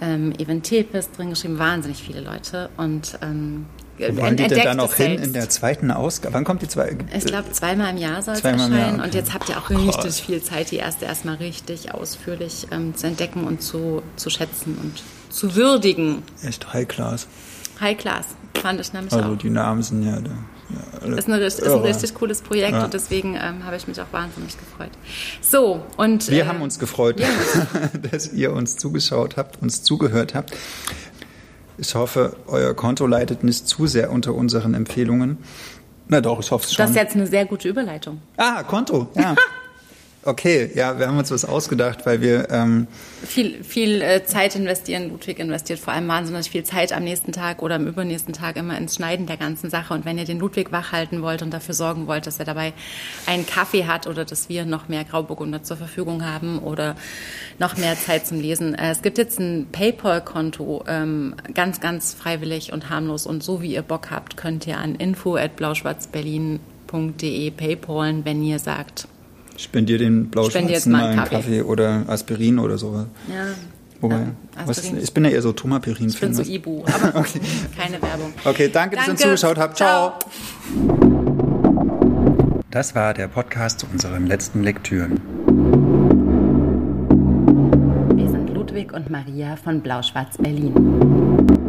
ähm, Evan Tepes drin geschrieben, wahnsinnig viele Leute. Und ähm, wo wollen die denn dann auch hin in der zweiten Ausgabe? Wann kommt die zweite? Ich glaube, zweimal im Jahr soll es erscheinen. Jahr, okay. Und jetzt habt ihr auch richtig viel Zeit, die erste erstmal richtig ausführlich ähm, zu entdecken und zu, zu schätzen und zu würdigen. Echt High Class. High Class, fand ich nämlich also auch. Also die Namen sind ja da. Ist, eine, ist, ein richtig cooles Projekt ja. und deswegen ähm, habe ich mich auch wahnsinnig gefreut. So, und. Wir äh, haben uns gefreut, ja. dass ihr uns zugeschaut habt, uns zugehört habt. Ich hoffe, euer Konto leidet nicht zu sehr unter unseren Empfehlungen. Na doch, ich hoffe es schon. Das ist jetzt eine sehr gute Überleitung. Ah, Konto, ja. Okay, ja, wir haben uns was ausgedacht, weil wir ähm viel, viel äh, Zeit investieren. Ludwig investiert vor allem wahnsinnig viel Zeit am nächsten Tag oder am übernächsten Tag immer ins Schneiden der ganzen Sache. Und wenn ihr den Ludwig wach halten wollt und dafür sorgen wollt, dass er dabei einen Kaffee hat oder dass wir noch mehr Grauburgunder zur Verfügung haben oder noch mehr Zeit zum Lesen, äh, es gibt jetzt ein PayPal-Konto, ähm, ganz, ganz freiwillig und harmlos. Und so wie ihr Bock habt, könnt ihr an info at blauschwarzberlin.de paypalen, wenn ihr sagt, Spendier den Blauschwarzen mal einen Kaffee. Kaffee. oder Aspirin oder sowas. Ja. Wobei, ja, was, ich bin ja eher so Tomaperin. Ich bin so Ibu, aber okay. keine Werbung. Okay, danke, danke, dass ihr uns zugeschaut habt. Ciao. Ciao. Das war der Podcast zu unseren letzten Lektüren. Wir sind Ludwig und Maria von Blau-Schwarz Berlin.